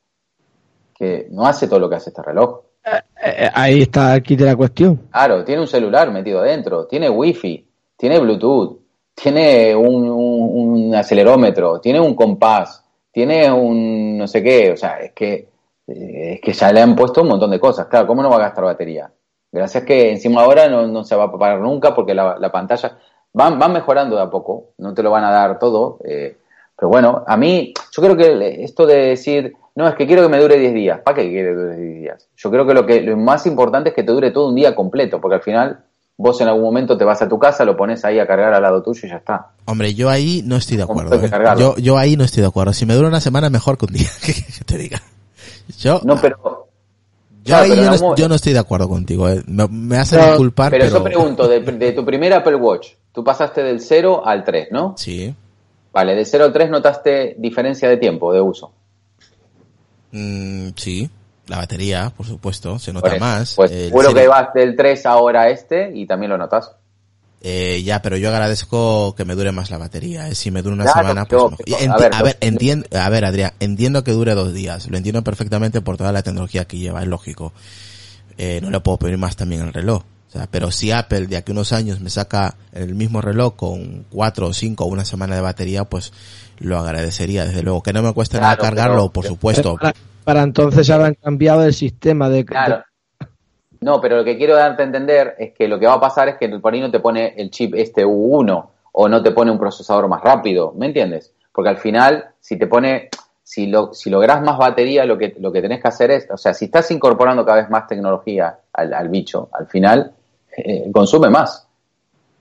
Que no hace todo lo que hace este reloj. Eh, eh, ahí está aquí de la cuestión. Claro, tiene un celular metido dentro, tiene wifi, tiene Bluetooth, tiene un, acelerómetro, tiene un compás, tiene un no sé qué, o sea, es que, eh, es que ya le han puesto un montón de cosas. Claro, ¿cómo no va a gastar batería? Gracias que encima ahora no, se va a parar nunca porque la, pantalla van, van mejorando de a poco, no te lo van a dar todo. Eh, pero bueno, a mí, yo creo que esto de decir, no, es que quiero que me dure 10 días, ¿para qué quiere que dure 10 días? Yo creo que lo, que lo más importante es que te dure todo un día completo, porque al final vos en algún momento te vas a tu casa, lo pones ahí a cargar al lado tuyo y ya está. Hombre, yo ahí no estoy de ¿Cómo acuerdo. ¿eh? Yo, yo ahí no estoy de acuerdo. Si me dura una semana, mejor que un día. [laughs] que te diga. Yo, No, pero, yo claro, ahí pero yo, no, algún- yo no estoy de acuerdo contigo. ¿eh? Me, me hacen No, disculpar, pero, pero... yo pregunto, de, de tu primer Apple Watch, tú pasaste del 0 al 3, ¿no? Sí. Vale, del 0 al 3 notaste diferencia de tiempo, de uso. Mm, sí. La batería, por supuesto, se nota más. Pues El seguro que vas del 3 ahora a este y también lo notas. Eh, ya, pero yo agradezco que me dure más la batería. eh. Si me dura una Claro, semana, pues enti- a ver, a ver, pues- entien- a ver, Adrián, entiendo que dure dos días. Lo entiendo perfectamente por toda la tecnología que lleva, es lógico. Eh, no le puedo pedir más también el reloj. O sea, pero si Apple de aquí a unos años me saca el mismo reloj con cuatro o cinco o una semana de batería, pues lo agradecería, desde luego. Que no me cueste nada Claro, cargarlo, pero- por supuesto. Para, para entonces habrán cambiado el sistema de... Claro. No, pero lo que quiero darte a entender es que lo que va a pasar es que por ahí no te pone el chip este U1 o no te pone un procesador más rápido, ¿me entiendes? Porque al final, si te pone, si, lo, si logras más batería, lo que, lo que tenés que hacer es, o sea, si estás incorporando cada vez más tecnología al, al bicho, al final eh, consume más,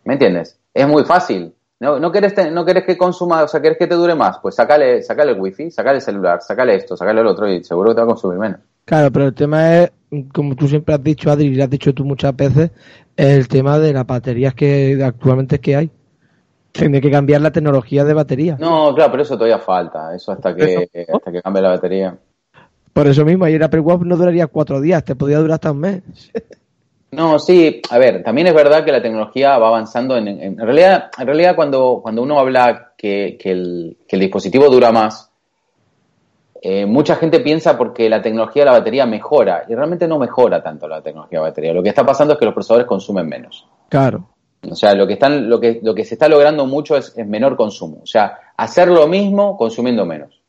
¿me entiendes? Es muy fácil. No, no, querés te- no querés que consuma, o sea, querés que te dure más, pues sacale, sacale el wifi, sacale el celular, sacale esto, sacale el otro y seguro que te va a consumir menos. Claro, pero el tema es, como tú siempre has dicho, Adri, y lo has dicho tú muchas veces, el tema de las baterías que actualmente que hay. Tiene que cambiar la tecnología de batería. No, claro, pero eso todavía falta. Eso hasta que, Eso- hasta que cambie la batería. Por eso mismo, ayer Apple Watch no duraría cuatro días, te podría durar hasta un mes. [laughs] No, sí, a ver, también es verdad que la tecnología va avanzando. En, en, en realidad, en realidad cuando, cuando uno habla que, que, el, que el dispositivo dura más, eh, mucha gente piensa porque la tecnología de la batería mejora y realmente no mejora tanto la tecnología de la batería. Lo que está pasando es que los procesadores consumen menos. Claro. O sea, lo que están, lo que, lo que se está logrando mucho es, es menor consumo. O sea, hacer lo mismo consumiendo menos.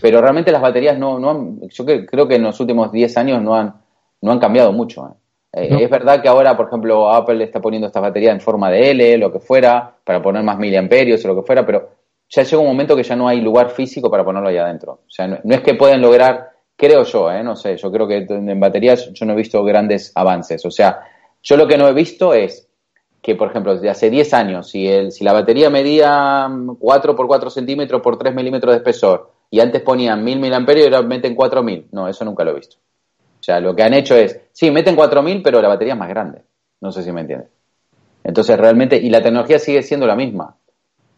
Pero realmente las baterías no, no han, yo cre- creo que en los últimos 10 años no han, no han cambiado mucho. ¿eh? Eh, No. Es verdad que ahora, por ejemplo, Apple está poniendo estas baterías en forma de L, lo que fuera, para poner más miliamperios o lo que fuera, pero ya llega un momento que ya no hay lugar físico para ponerlo ahí adentro. O sea, no, no es que pueden lograr, creo yo, ¿eh? no sé, yo creo que en baterías yo no he visto grandes avances. O sea, yo lo que no he visto es que, por ejemplo, desde hace 10 años, si, el, si la batería medía mm, 4 por 4 centímetros por 3 milímetros de espesor y antes ponían 1000 miliamperios y ahora meten 4000, no, eso nunca lo he visto. O sea, lo que han hecho es, sí, meten 4000, pero la batería es más grande. No sé si me entiendes. Entonces, realmente, y la tecnología sigue siendo la misma.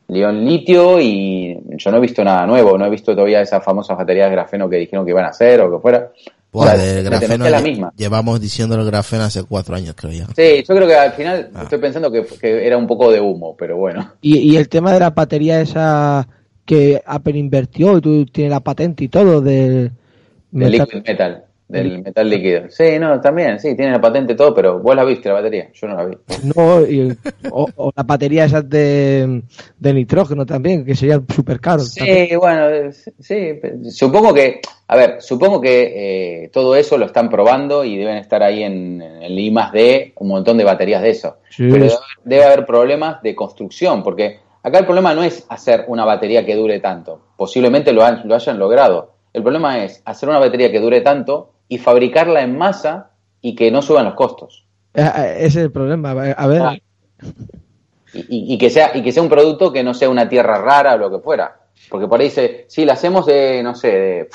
León litio y yo no he visto nada nuevo, no he visto todavía esas famosas baterías de grafeno que dijeron que iban a hacer o que fuera. Buah, O sea, del la grafeno la misma. llevamos diciendo el grafeno hace cuatro años, creo ya. Sí, yo creo que al final Ah. estoy pensando que, que era un poco de humo, pero bueno. Y, y el tema de la batería esa que Apple invirtió y tú tienes la patente y todo del Del metal- liquid metal, del metal líquido. Sí, no, también, sí, tiene la patente todo, pero vos la viste la batería, yo no la vi. no, y- o, o la batería esa de, de nitrógeno también, que sería súper caro. Sí, bueno, sí, supongo que, a ver, supongo que eh, todo eso lo están probando y deben estar ahí en, en el I más D un montón de baterías de eso. Sí, Pero debe, debe haber problemas de construcción, porque acá el problema no es hacer una batería que dure tanto, posiblemente lo, han- lo hayan logrado. El problema es hacer una batería que dure tanto y fabricarla en masa y que no suban los costos. Eh, eh, Ese es el problema. A ver, Ah. Y, que sea, y que sea un producto que no sea una tierra rara o lo que fuera. Porque por ahí dice, sí, la hacemos de, no sé, de,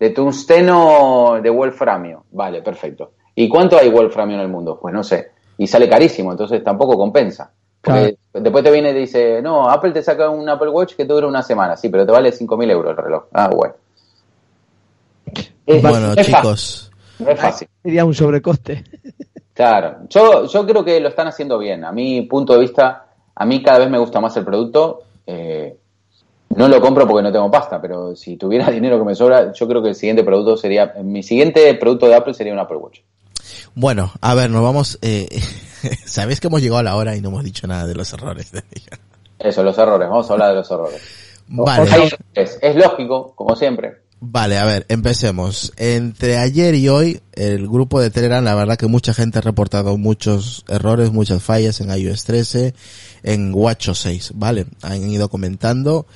de tungsteno de wolframio. Vale, perfecto. ¿Y cuánto hay wolframio en el mundo? Pues no sé. Y sale carísimo, entonces tampoco compensa. Porque después te viene y te dice, no, Apple te saca un Apple Watch que te dura una semana. Sí, pero te vale 5.000 euros el reloj. Ah, bueno. Es- Bueno, es chicos, fácil, no es fácil. sería un sobrecoste. Claro, yo, yo creo que lo están haciendo bien. A mi punto de vista, a mí cada vez me gusta más el producto. Eh, no lo compro porque no tengo pasta, pero si tuviera [laughs] dinero que me sobra, yo creo que el siguiente producto sería, mi siguiente producto de Apple sería un Apple Watch. bueno, a ver, nos vamos, eh, [laughs] sabéis que hemos llegado a la hora y no hemos dicho nada de los errores. [laughs] Eso, los errores, vamos a hablar de los errores. Vale, Hay es lógico, como siempre. Vale, a ver, empecemos. Entre ayer y hoy, el grupo de Telegram, la verdad que mucha gente ha reportado muchos errores, muchas fallas en iOS 13, en WatchOS 6, ¿vale? Han ido comentando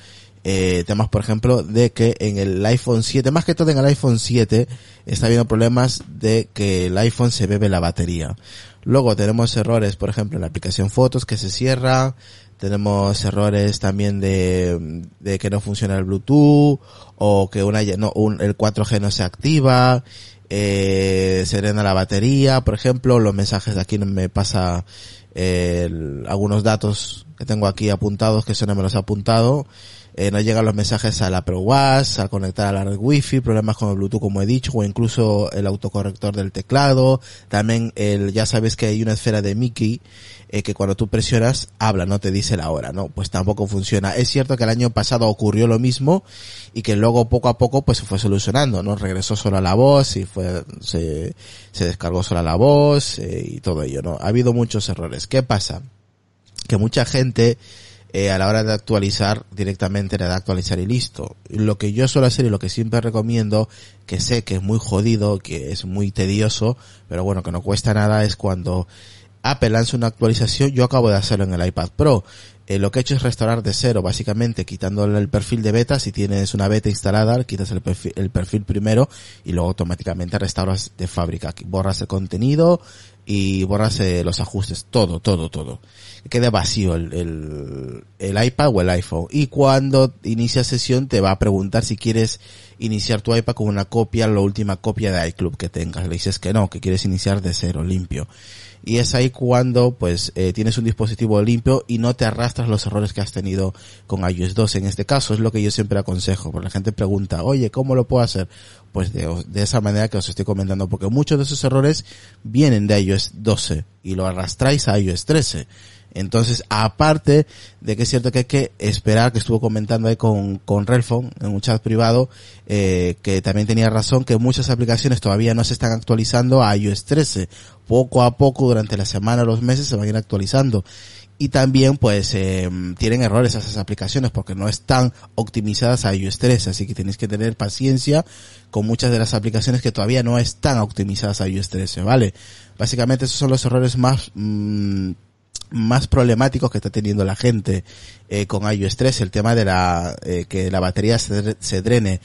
eh, temas, por ejemplo, de que en el iPhone 7, más que todo en el iPhone 7, está habiendo problemas de que el iPhone se bebe la batería. Luego tenemos errores, por ejemplo, en la aplicación fotos que se cierra, tenemos errores también de, que no funciona el Bluetooth o que una, no, un, el 4G no se activa, eh, se drena la batería, por ejemplo, los mensajes de aquí me pasa eh, algunos datos que tengo aquí apuntados que son no me los ha apuntado eh, no llegan los mensajes a la Pro Watch, al conectar a la red Wi-Fi, problemas con el Bluetooth como he dicho, o incluso el autocorrector del teclado, también el, ya sabes que hay una esfera de Mickey, eh, que cuando tú presionas habla, no te dice la hora, ¿no? Pues tampoco funciona. Es cierto que el año pasado ocurrió lo mismo y que luego poco a poco pues se fue solucionando, ¿no? Regresó solo a la voz y fue, se, se descargó solo a la voz eh, y todo ello, ¿no? Ha habido muchos errores. ¿Qué pasa? Que mucha gente eh, a la hora de actualizar directamente le da actualizar y listo. Lo que yo suelo hacer y lo que siempre recomiendo, que sé que es muy jodido, que es muy tedioso, pero bueno, que no cuesta nada, es cuando Apple lanza una actualización, yo acabo de hacerlo en el iPad Pro. Eh, lo que he hecho es restaurar de cero, básicamente quitándole el perfil de beta. Si tienes una beta instalada, quitas el perfil, el perfil primero y luego automáticamente restauras de fábrica. Borras el contenido y borras eh, los ajustes, todo, todo, todo quede vacío el, el, el, iPad o el iPhone. Y cuando inicia sesión te va a preguntar si quieres iniciar tu iPad con una copia, la última copia de iClub que tengas. Le dices que no, que quieres iniciar de cero, limpio. Y es ahí cuando pues eh, tienes un dispositivo limpio y no te arrastras los errores que has tenido con iOS 12. En este caso es lo que yo siempre aconsejo, porque la gente pregunta, oye, ¿cómo lo puedo hacer? Pues de, de esa manera que os estoy comentando, porque muchos de esos errores vienen de iOS 12 y lo arrastráis a iOS 13. Entonces, aparte de que es cierto que hay que esperar, que estuvo comentando ahí con, con Relfon en un chat privado, eh, que también tenía razón que muchas aplicaciones todavía no se están actualizando a iOS 13. Poco a poco, durante la semana o los meses, se van a ir actualizando. Y también, pues, eh, tienen errores esas aplicaciones porque no están optimizadas a iOS 13. Así que tenéis que tener paciencia con muchas de las aplicaciones que todavía no están optimizadas a iOS 13, ¿vale? Básicamente esos son los errores más, mmm, más problemáticos que está teniendo la gente eh, con iOS 3, el tema de la eh, que la batería se, se drene.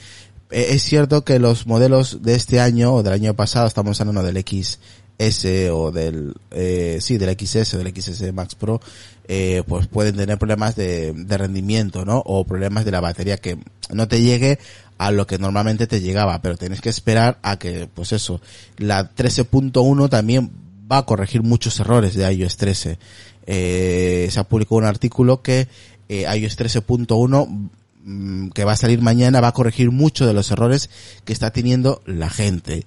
Eh, es cierto que los modelos de este año o del año pasado, estamos hablando del XS o del eh, sí del XS o del XS Max Pro, eh, pues pueden tener problemas de, de rendimiento, ¿no? O problemas de la batería que no te llegue a lo que normalmente te llegaba, pero tienes que esperar a que, pues eso, la 13.1 también va a corregir muchos errores de iOS 13 eh, se ha publicado un artículo que eh, iOS 13.1 mm, que va a salir mañana va a corregir muchos de los errores que está teniendo la gente.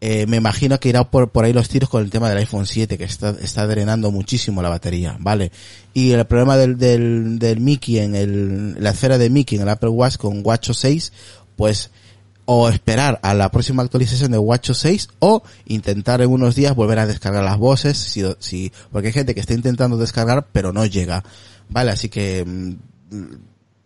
Eh, me imagino que irá por, por ahí los tiros con el tema del iPhone 7 que está, está drenando muchísimo la batería, ¿vale? Y el problema del, del, del Mickey en el, la esfera de Mickey en el Apple Watch con Watch 6, pues o esperar a la próxima actualización de WatchOS 6 o intentar en unos días volver a descargar las voces si, si porque hay gente que está intentando descargar pero no llega. Vale así que mmm,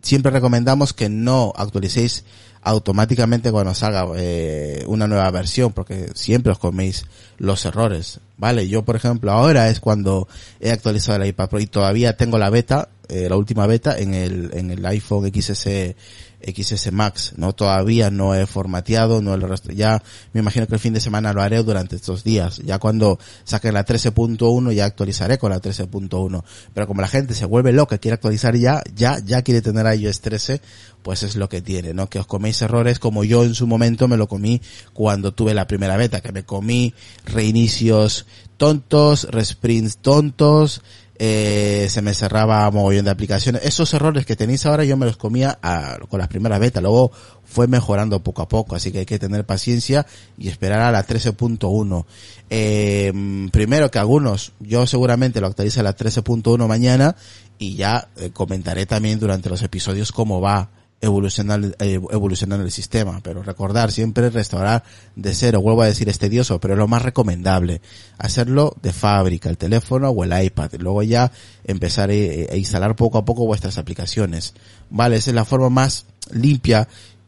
siempre recomendamos que no actualicéis automáticamente cuando salga eh, una nueva versión porque siempre os coméis los errores. Vale yo por ejemplo ahora es cuando he actualizado el iPad Pro y todavía tengo la beta eh, la última beta en el en el iPhone XS XS Max, ¿no? Todavía no he formateado, no el ya me imagino que el fin de semana lo haré durante estos días. Ya cuando saque la 13.1 ya actualizaré con la 13.1. Pero como la gente se vuelve loca, quiere actualizar ya, ya, ya quiere tener iOS 13, pues es lo que tiene, ¿no? Que os coméis errores como yo en su momento me lo comí cuando tuve la primera beta, que me comí reinicios tontos, resprints tontos, eh, se me cerraba mogollón de aplicaciones. Esos errores que tenéis ahora yo me los comía a, con las primeras betas, luego fue mejorando poco a poco, así que hay que tener paciencia y esperar a la 13.1. Eh, primero que algunos, yo seguramente lo actualice a la 13.1 mañana y ya eh, comentaré también durante los episodios cómo va evolucionar, eh, evolucionar el sistema, pero recordar siempre restaurar de cero, vuelvo a decir es tedioso, pero es lo más recomendable, hacerlo de fábrica, el teléfono o el iPad, luego ya empezar a, a instalar poco a poco vuestras aplicaciones, vale, esa es la forma más limpia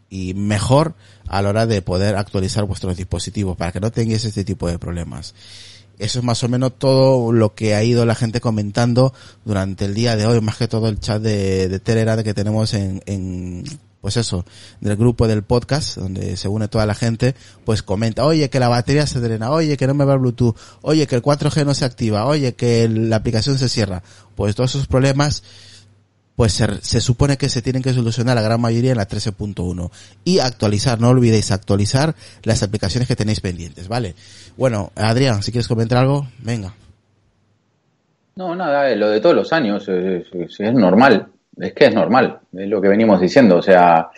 y mejor a la hora de poder actualizar vuestros dispositivos para que no tengáis este tipo de problemas. Eso es más o menos todo lo que ha ido la gente comentando durante el día de hoy, más que todo el chat de, de Telegram que tenemos en, en, pues eso, del grupo del podcast, donde se une toda la gente, pues comenta, oye, que la batería se drena, oye, que no me va Bluetooth, oye, que el 4G no se activa, oye, que la aplicación se cierra. Pues todos esos problemas, pues se, supone que se tienen que solucionar la gran mayoría en la 13.1 y actualizar, no olvidéis actualizar las aplicaciones que tenéis pendientes, ¿vale? Bueno, Adrián, si quieres comentar algo, venga. No, nada, lo de todos los años es normal, es que es normal, es lo que venimos diciendo, o sea,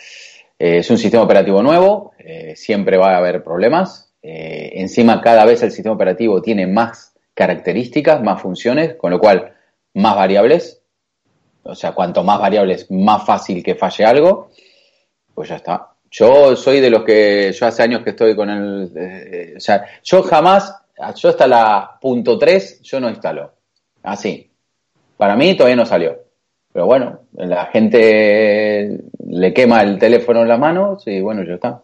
eh, es un sistema operativo nuevo, eh, siempre va a haber problemas, eh, encima cada vez el sistema operativo tiene más características, más funciones, con lo cual más variables, o sea, cuanto más variables, más fácil que falle algo, pues ya está. Yo soy de los que, yo hace años que estoy con el, eh, o sea, yo jamás, yo hasta la punto 3, yo no instalo. Así. Para mí todavía no salió. Pero bueno, la gente le quema el teléfono en las manos y bueno, ya está.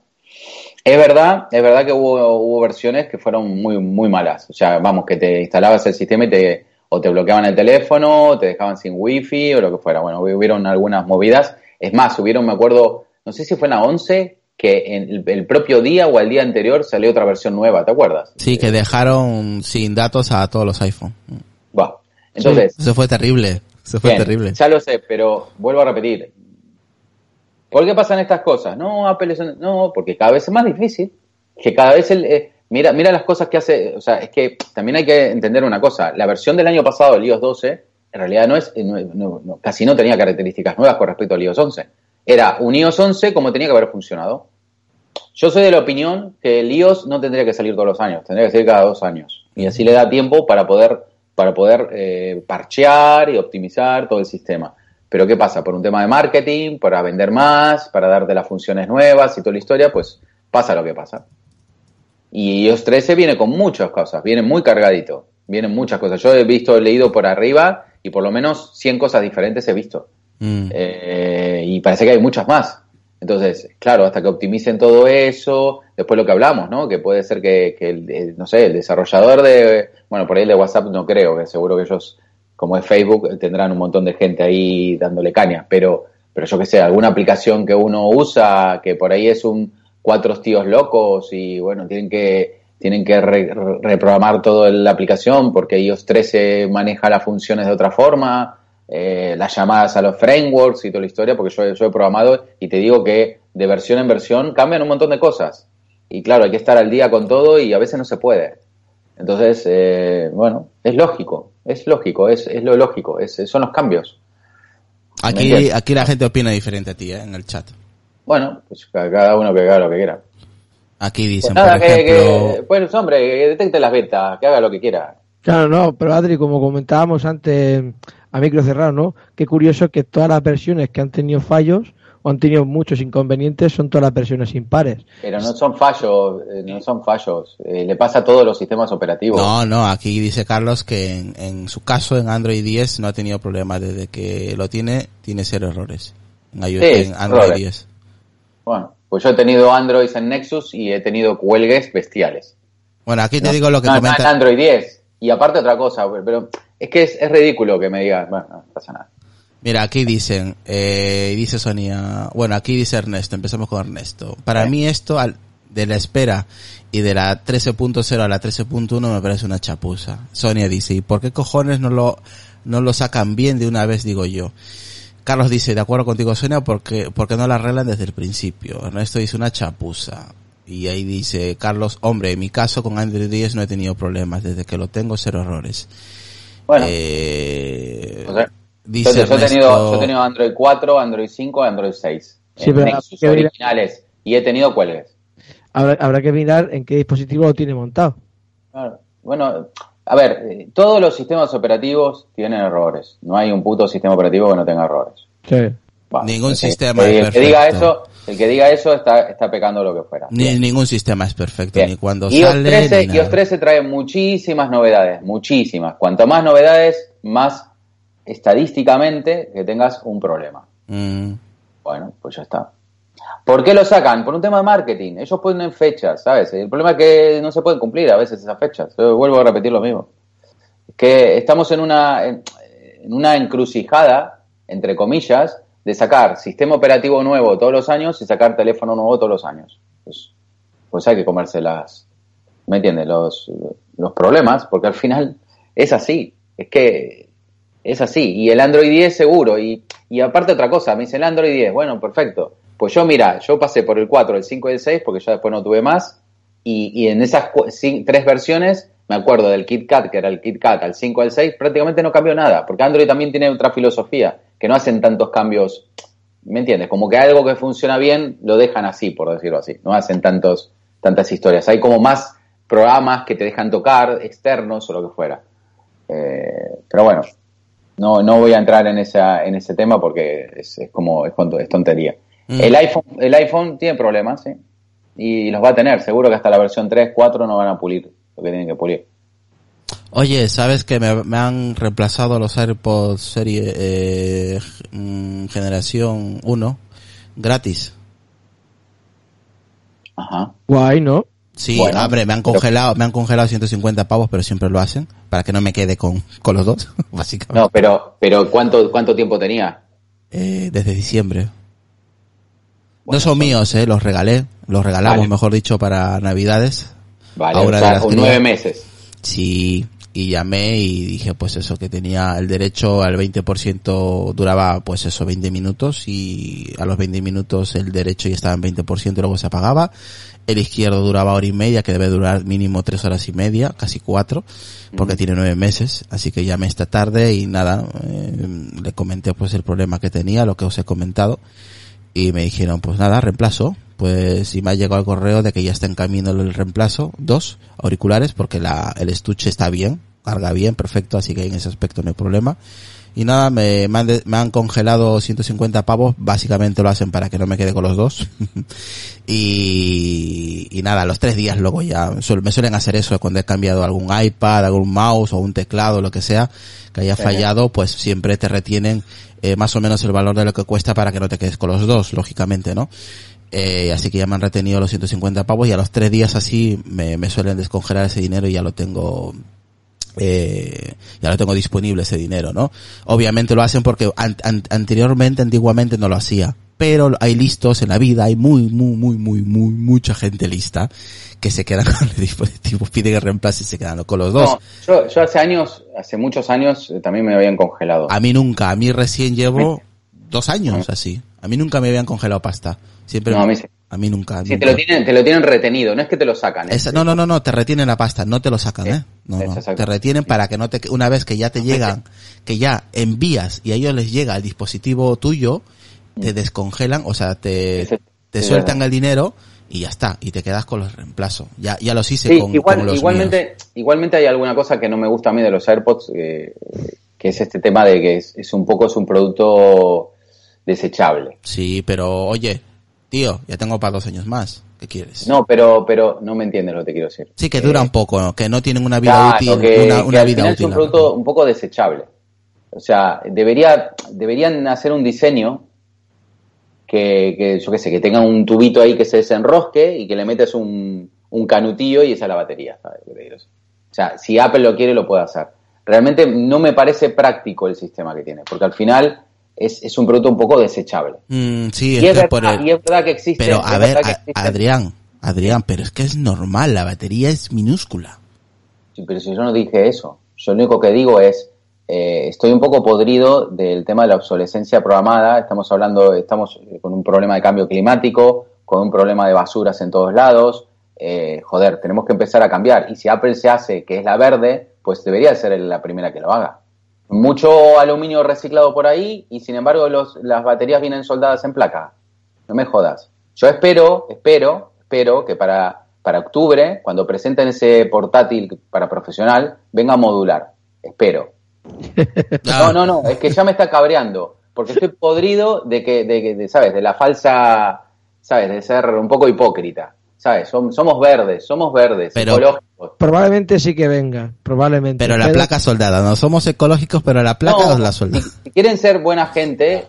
Es verdad, es verdad que hubo, hubo versiones que fueron muy, muy malas. O sea, vamos, que te instalabas el sistema y te, o te bloqueaban el teléfono, o te dejaban sin wifi o lo que fuera. Bueno, hubieron algunas movidas. Es más, hubieron, me acuerdo, no sé si fue en la 11, que en el, el, propio día o al día anterior salió otra versión nueva, ¿te acuerdas? Sí, que dejaron sin datos a todos los iPhone. Va. Entonces. Eso fue terrible. Eso fue bien, terrible. Ya lo sé, pero vuelvo a repetir. ¿Por qué pasan estas cosas? No, Apple es, no, porque cada vez es más difícil. Que cada vez el, eh, mira, mira las cosas que hace, o sea, es que también hay que entender una cosa. La versión del año pasado del iOS 12, en realidad no es, no, no, casi no tenía características nuevas con respecto al iOS 11. Era un iOS 11 como tenía que haber funcionado. Yo soy de la opinión que el iOS no tendría que salir todos los años, tendría que salir cada dos años. Y así le da tiempo para poder, para poder eh, parchear y optimizar todo el sistema. Pero ¿qué pasa? Por un tema de marketing, para vender más, para darte las funciones nuevas y toda la historia, pues pasa lo que pasa. Y iOS 13 viene con muchas cosas, viene muy cargadito, vienen muchas cosas. Yo he visto, he leído por arriba y por lo menos 100 cosas diferentes he visto. Mm. Eh, y parece que hay muchas más. Entonces, claro, hasta que optimicen todo eso, después lo que hablamos, ¿no? Que puede ser que, que el, no sé, el desarrollador de, bueno, por ahí el de WhatsApp no creo, que seguro que ellos, como es Facebook, tendrán un montón de gente ahí dándole caña, pero, pero yo que sé, alguna aplicación que uno usa, que por ahí es un cuatro tíos locos y bueno, tienen que, tienen que re, reprogramar toda la aplicación porque iOS 13 maneja las funciones de otra forma, eh, las llamadas a los frameworks y toda la historia, porque yo, yo, he programado y te digo que de versión en versión cambian un montón de cosas. Y claro, hay que estar al día con todo y a veces no se puede. Entonces, eh, bueno, es lógico, es lógico, es, es lo lógico, es, son los cambios. Aquí, aquí la gente opina diferente a ti, ¿eh? en el chat. Bueno, pues cada uno que haga lo que quiera. Aquí dicen, pues nada, por ejemplo... que, que, pues hombre, que detecte las betas, que haga lo que quiera. Claro, no, pero Adri, como comentábamos antes a micro cerrado, ¿no? Qué curioso que todas las versiones que han tenido fallos o han tenido muchos inconvenientes son todas las versiones impares. Pero no son fallos, eh, no son fallos. Eh, le pasa a todos los sistemas operativos. No, no, aquí dice Carlos que en, en, su caso en Android 10 no ha tenido problemas. Desde que lo tiene, tiene cero errores. En, iOS, sí, en Android errores. 10. Bueno, pues yo he tenido Android en Nexus y he tenido cuelgues bestiales. Bueno, aquí te no, digo lo que no, comenta. En Android 10. Y aparte otra cosa, pero es que es, es ridículo que me digas, bueno, no pasa nada. Mira, aquí dicen, eh, dice Sonia, bueno, aquí dice Ernesto, empezamos con Ernesto. Para mí esto al, de la espera y de la 13.0 a la 13.1 me parece una chapuza. Sonia dice, ¿y por qué cojones no lo, no lo sacan bien de una vez, digo yo? Carlos dice, de acuerdo contigo Sonia, porque, porque no la arreglan desde el principio. Ernesto dice una chapuza. Y ahí dice Carlos, hombre, en mi caso con Android 10 no he tenido problemas, desde que lo tengo cero errores. Bueno. Eh, O sea, dice Entonces, yo, he tenido, yo he tenido Android 4, Android 5, Android 6. Sí, en pero Nexus originales. Y he tenido cuelgues. Habrá, habrá que mirar en qué dispositivo lo tiene montado. Claro. Bueno, a ver, eh, todos los sistemas operativos tienen errores. No hay un puto sistema operativo que no tenga errores. Sí. Ningún el sistema el, es que diga perfecto. eso, el que diga eso está, está pecando lo que fuera. Ni, Bien. ningún sistema es perfecto, Bien. ni cuando iOS sale. 13, ni nada. iOS 13 trae muchísimas novedades, muchísimas. Cuanto más novedades, más estadísticamente que tengas un problema. Mm, Bueno, pues ya está. ¿Por qué lo sacan? Por un tema de marketing. Ellos ponen fechas, ¿sabes? El problema es que no se pueden cumplir a veces esas fechas. Vuelvo a repetir lo mismo. Que estamos en una, en, una encrucijada, entre comillas, de sacar sistema operativo nuevo todos los años y sacar teléfono nuevo todos los años. Pues, pues hay que comerse las, ¿me entiendes? Los, los problemas, porque al final es así, es que es así. Y el Android 10 seguro, y, y aparte otra cosa, me dice el Android 10, bueno, perfecto. Pues yo, mira, yo pasé por el 4, el 5 y el 6, porque yo después no tuve más, y, y en esas tres versiones me acuerdo del KitKat, que era el KitKat al 5 al 6, prácticamente no cambió nada, porque Android también tiene otra filosofía, que no hacen tantos cambios, ¿me entiendes? Como que algo que funciona bien lo dejan así, por decirlo así, no hacen tantos, tantas historias. Hay como más programas que te dejan tocar, externos o lo que fuera. Eh, pero bueno, no, no voy a entrar en, esa, en ese tema porque es, es como es, tontería. Mm. El, iPhone, el iPhone tiene problemas, ¿sí? Y los va a tener, seguro que hasta la versión 3, 4 no van a pulir que tienen que pulir. Oye, ¿sabes que me, han reemplazado los AirPods serie eh, mm, generación 1 gratis? Ajá. Guay, ¿no? Sí, hombre, me han congelado, me han congelado 150 pavos, pero siempre lo hacen para que no me quede con, con los dos, [laughs] básicamente. No, pero, pero ¿cuánto, cuánto tiempo tenía? Eh, desde diciembre. No son, míos, eh, los regalé, los regalamos, mejor dicho, para Navidades Vale, Ahora nueve meses. Sí, y llamé y dije pues eso, que tenía el derecho al 20%, duraba pues eso, 20 minutos y a los 20 minutos el derecho ya estaba en 20% y luego se apagaba. El izquierdo duraba hora y media, que debe durar mínimo tres horas y media, casi cuatro, porque tiene nueve meses. Así que llamé esta tarde y nada, eh, le comenté pues el problema que tenía, lo que os he comentado. Y me dijeron pues nada, reemplazo pues si me ha llegado el correo de que ya está en camino el reemplazo, dos auriculares, porque la, el estuche está bien, carga bien, perfecto, así que en ese aspecto no hay problema. Y nada, me, me, han, me han congelado 150 pavos, básicamente lo hacen para que no me quede con los dos. [laughs] y, y nada, los tres días luego ya, me suelen hacer eso cuando he cambiado algún iPad, algún mouse o un teclado, lo que sea, que haya fallado, pues siempre te retienen eh, más o menos el valor de lo que cuesta para que no te quedes con los dos, lógicamente, ¿no? Eh, así que ya me han retenido los 150 pavos y a los tres días así me, me suelen descongelar ese dinero y ya lo tengo eh, ya lo tengo disponible ese dinero, ¿no? Obviamente lo hacen porque anteriormente, antiguamente no lo hacía, pero hay listos en la vida, hay muy, muy, muy, muy, muy, mucha gente lista que se quedan [laughs] con el dispositivo, piden que reemplace y se quedan con los dos. yo, yo hace años, hace muchos años eh, también me habían congelado. A mí nunca, a mí recién llevo dos años así. A mí nunca me habían congelado pasta. Siempre no, a mí, a mí nunca. Sí, te lo tienen, te lo tienen retenido, no es que te lo sacan. ¿eh? no, no, no, no, te retienen la pasta, no te lo sacan, ¿eh? No, no, te retienen para que no te, una vez que ya te llegan, que ya envías y a ellos les llega el dispositivo tuyo, te mm. descongelan, o sea, te, te sueltan el dinero y ya está, y te quedas con los reemplazos. Ya, ya los hice con, igual, los igualmente, igualmente hay alguna cosa que no me gusta a mí de los AirPods, eh, que es este tema de que es, es un poco, es un producto desechable. Sí, pero oye, tío, ya tengo para dos años más. ¿Qué quieres? No, pero, pero no me entiendes lo que te quiero decir. Sí, que dura un poco, que no tienen una vida útil. una, vida útil. Es un producto un poco desechable. O sea, debería, deberían hacer un diseño que, que, yo qué sé, que tenga un tubito ahí que se desenrosque y que le metes un, un canutillo y esa es la batería, ¿sabes? O sea, si Apple lo quiere, lo puede hacer. Realmente no me parece práctico el sistema que tiene, porque al final es, es un producto un poco desechable. Mm, sí, es, verdad, que existe. Pero a ver, Adrián, Adrián, pero es que es normal, la batería es minúscula. Sí, pero si yo no dije eso, yo lo único que digo es, eh, estoy un poco podrido del tema de la obsolescencia programada, estamos hablando, estamos con un problema de cambio climático, con un problema de basuras en todos lados, eh, joder, tenemos que empezar a cambiar. Y si Apple se hace que es la verde, pues debería ser la primera que lo haga mucho aluminio reciclado por ahí y sin embargo los, las baterías vienen soldadas en placa. No me jodas. Yo espero, espero, espero que para, para octubre, cuando presenten ese portátil para profesional, venga a modular. Espero. [laughs] No, no, no, es que ya me está cabreando. Porque estoy podrido de que, de, de, ¿sabes? De la falsa, ¿sabes? De ser un poco hipócrita. ¿Sabes? Somos verdes, somos verdes, ecológicos. Probablemente sí que venga, probablemente. Pero la placa soldada, no somos ecológicos, pero la placa no, la soldada. Si, quieren ser buena gente,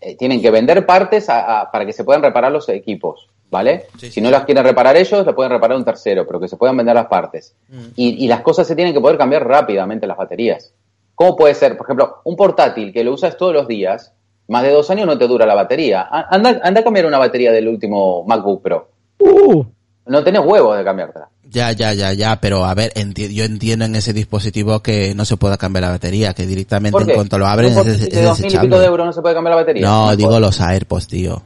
eh, tienen que vender partes para que se puedan reparar los equipos, ¿vale? si no las quieren reparar ellos, las pueden reparar un tercero, pero que se puedan vender las partes. Mm. Y, y las cosas se tienen que poder cambiar rápidamente, las baterías. ¿Cómo puede ser, por ejemplo, un portátil que lo usas todos los días, Más de dos años no te dura la batería. Anda, anda a cambiar una batería del último MacBook Pro. Uh, No tenés huevos de cambiártela. Ya, ya, ya, ya, pero a ver, enti- yo entiendo en ese dispositivo que no se pueda cambiar la batería, que directamente ¿Por en cuanto lo abren ¿No por es, es de dos mil y pico de euros no se puede cambiar la batería. No, digo los AirPods, tío.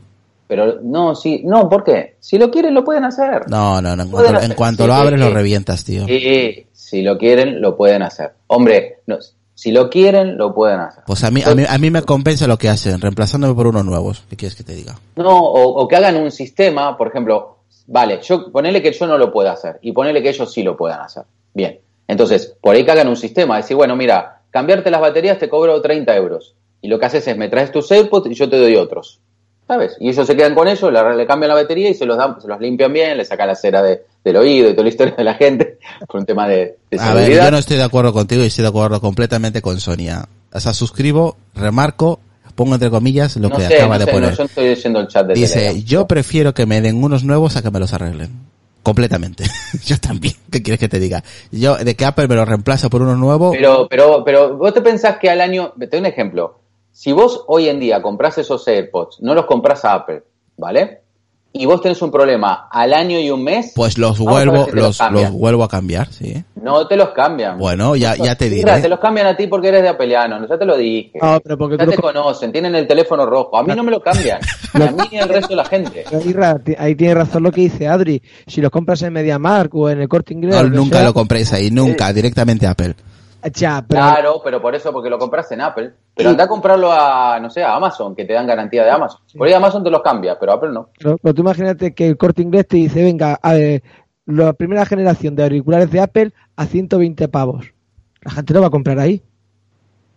Pero no, sí, no, ¿por qué? Si lo quieren, lo pueden hacer. No, no, no, en cuanto, hacer. en cuanto Sí, lo abres sí. lo revientas, tío. Sí, si lo quieren, lo pueden hacer. Hombre, no, si lo quieren, lo pueden hacer. Pues a mí, a mí, a mí me compensa lo que hacen, reemplazándome por unos nuevos. ¿Qué quieres que te diga? No, o, o que hagan un sistema, por ejemplo, vale, yo ponele que yo no lo pueda hacer y ponele que ellos sí lo puedan hacer. Bien. Entonces, por ahí que hagan un sistema, decir, bueno, mira, cambiarte las baterías te cobro 30 euros. Y lo que haces es, me traes tus AirPods y yo te doy otros. ¿Sabes? Y ellos se quedan con ellos, le, cambian la batería y se los dan, se los limpian bien, le sacan la cera de- del oído y toda la historia de la gente, [laughs] por un tema de, de A ver, yo no estoy de acuerdo contigo y estoy de acuerdo completamente con Sonia. O sea, suscribo, remarco, pongo entre comillas lo No que sé, acaba no de sé, poner. yo no estoy leyendo el chat de Dice, Telegram. yo prefiero que me den unos nuevos a que me los arreglen. Completamente. [laughs] yo también. ¿Qué quieres que te diga? Yo, de que Apple me los reemplaza por unos nuevos, Pero, pero, pero, vos te pensás que al año, te doy un ejemplo. Si vos hoy en día compras esos AirPods, no los compras a Apple, ¿vale? Y vos tenés un problema al año y un mes, pues los vuelvo, si los los, vuelvo a cambiar, sí. no te los cambian. Bueno, ya, ya te Mira, diré. te los cambian a ti porque eres de Apeliano, ya te lo dije. No, pero porque ya te lo- conocen, tienen el teléfono rojo. A mí no me lo cambian. Ni [laughs] a mí ni al resto de la gente. ahí tiene razón lo que dice Adri. Si los compras en MediaMark o en el Corte Inglés... No, nunca sea, lo compréis ahí, nunca, directamente a Apple. Ya, pero Claro, pero por eso, porque lo compras en Apple. Pero anda a comprarlo a, no sé, a Amazon, que te dan garantía de Amazon. Por ahí Amazon te los cambia, pero Apple no. Pero, pero tú imagínate que el corte inglés te dice, venga, a ver, la primera generación de auriculares de Apple a 120 pavos. La gente no va a comprar ahí.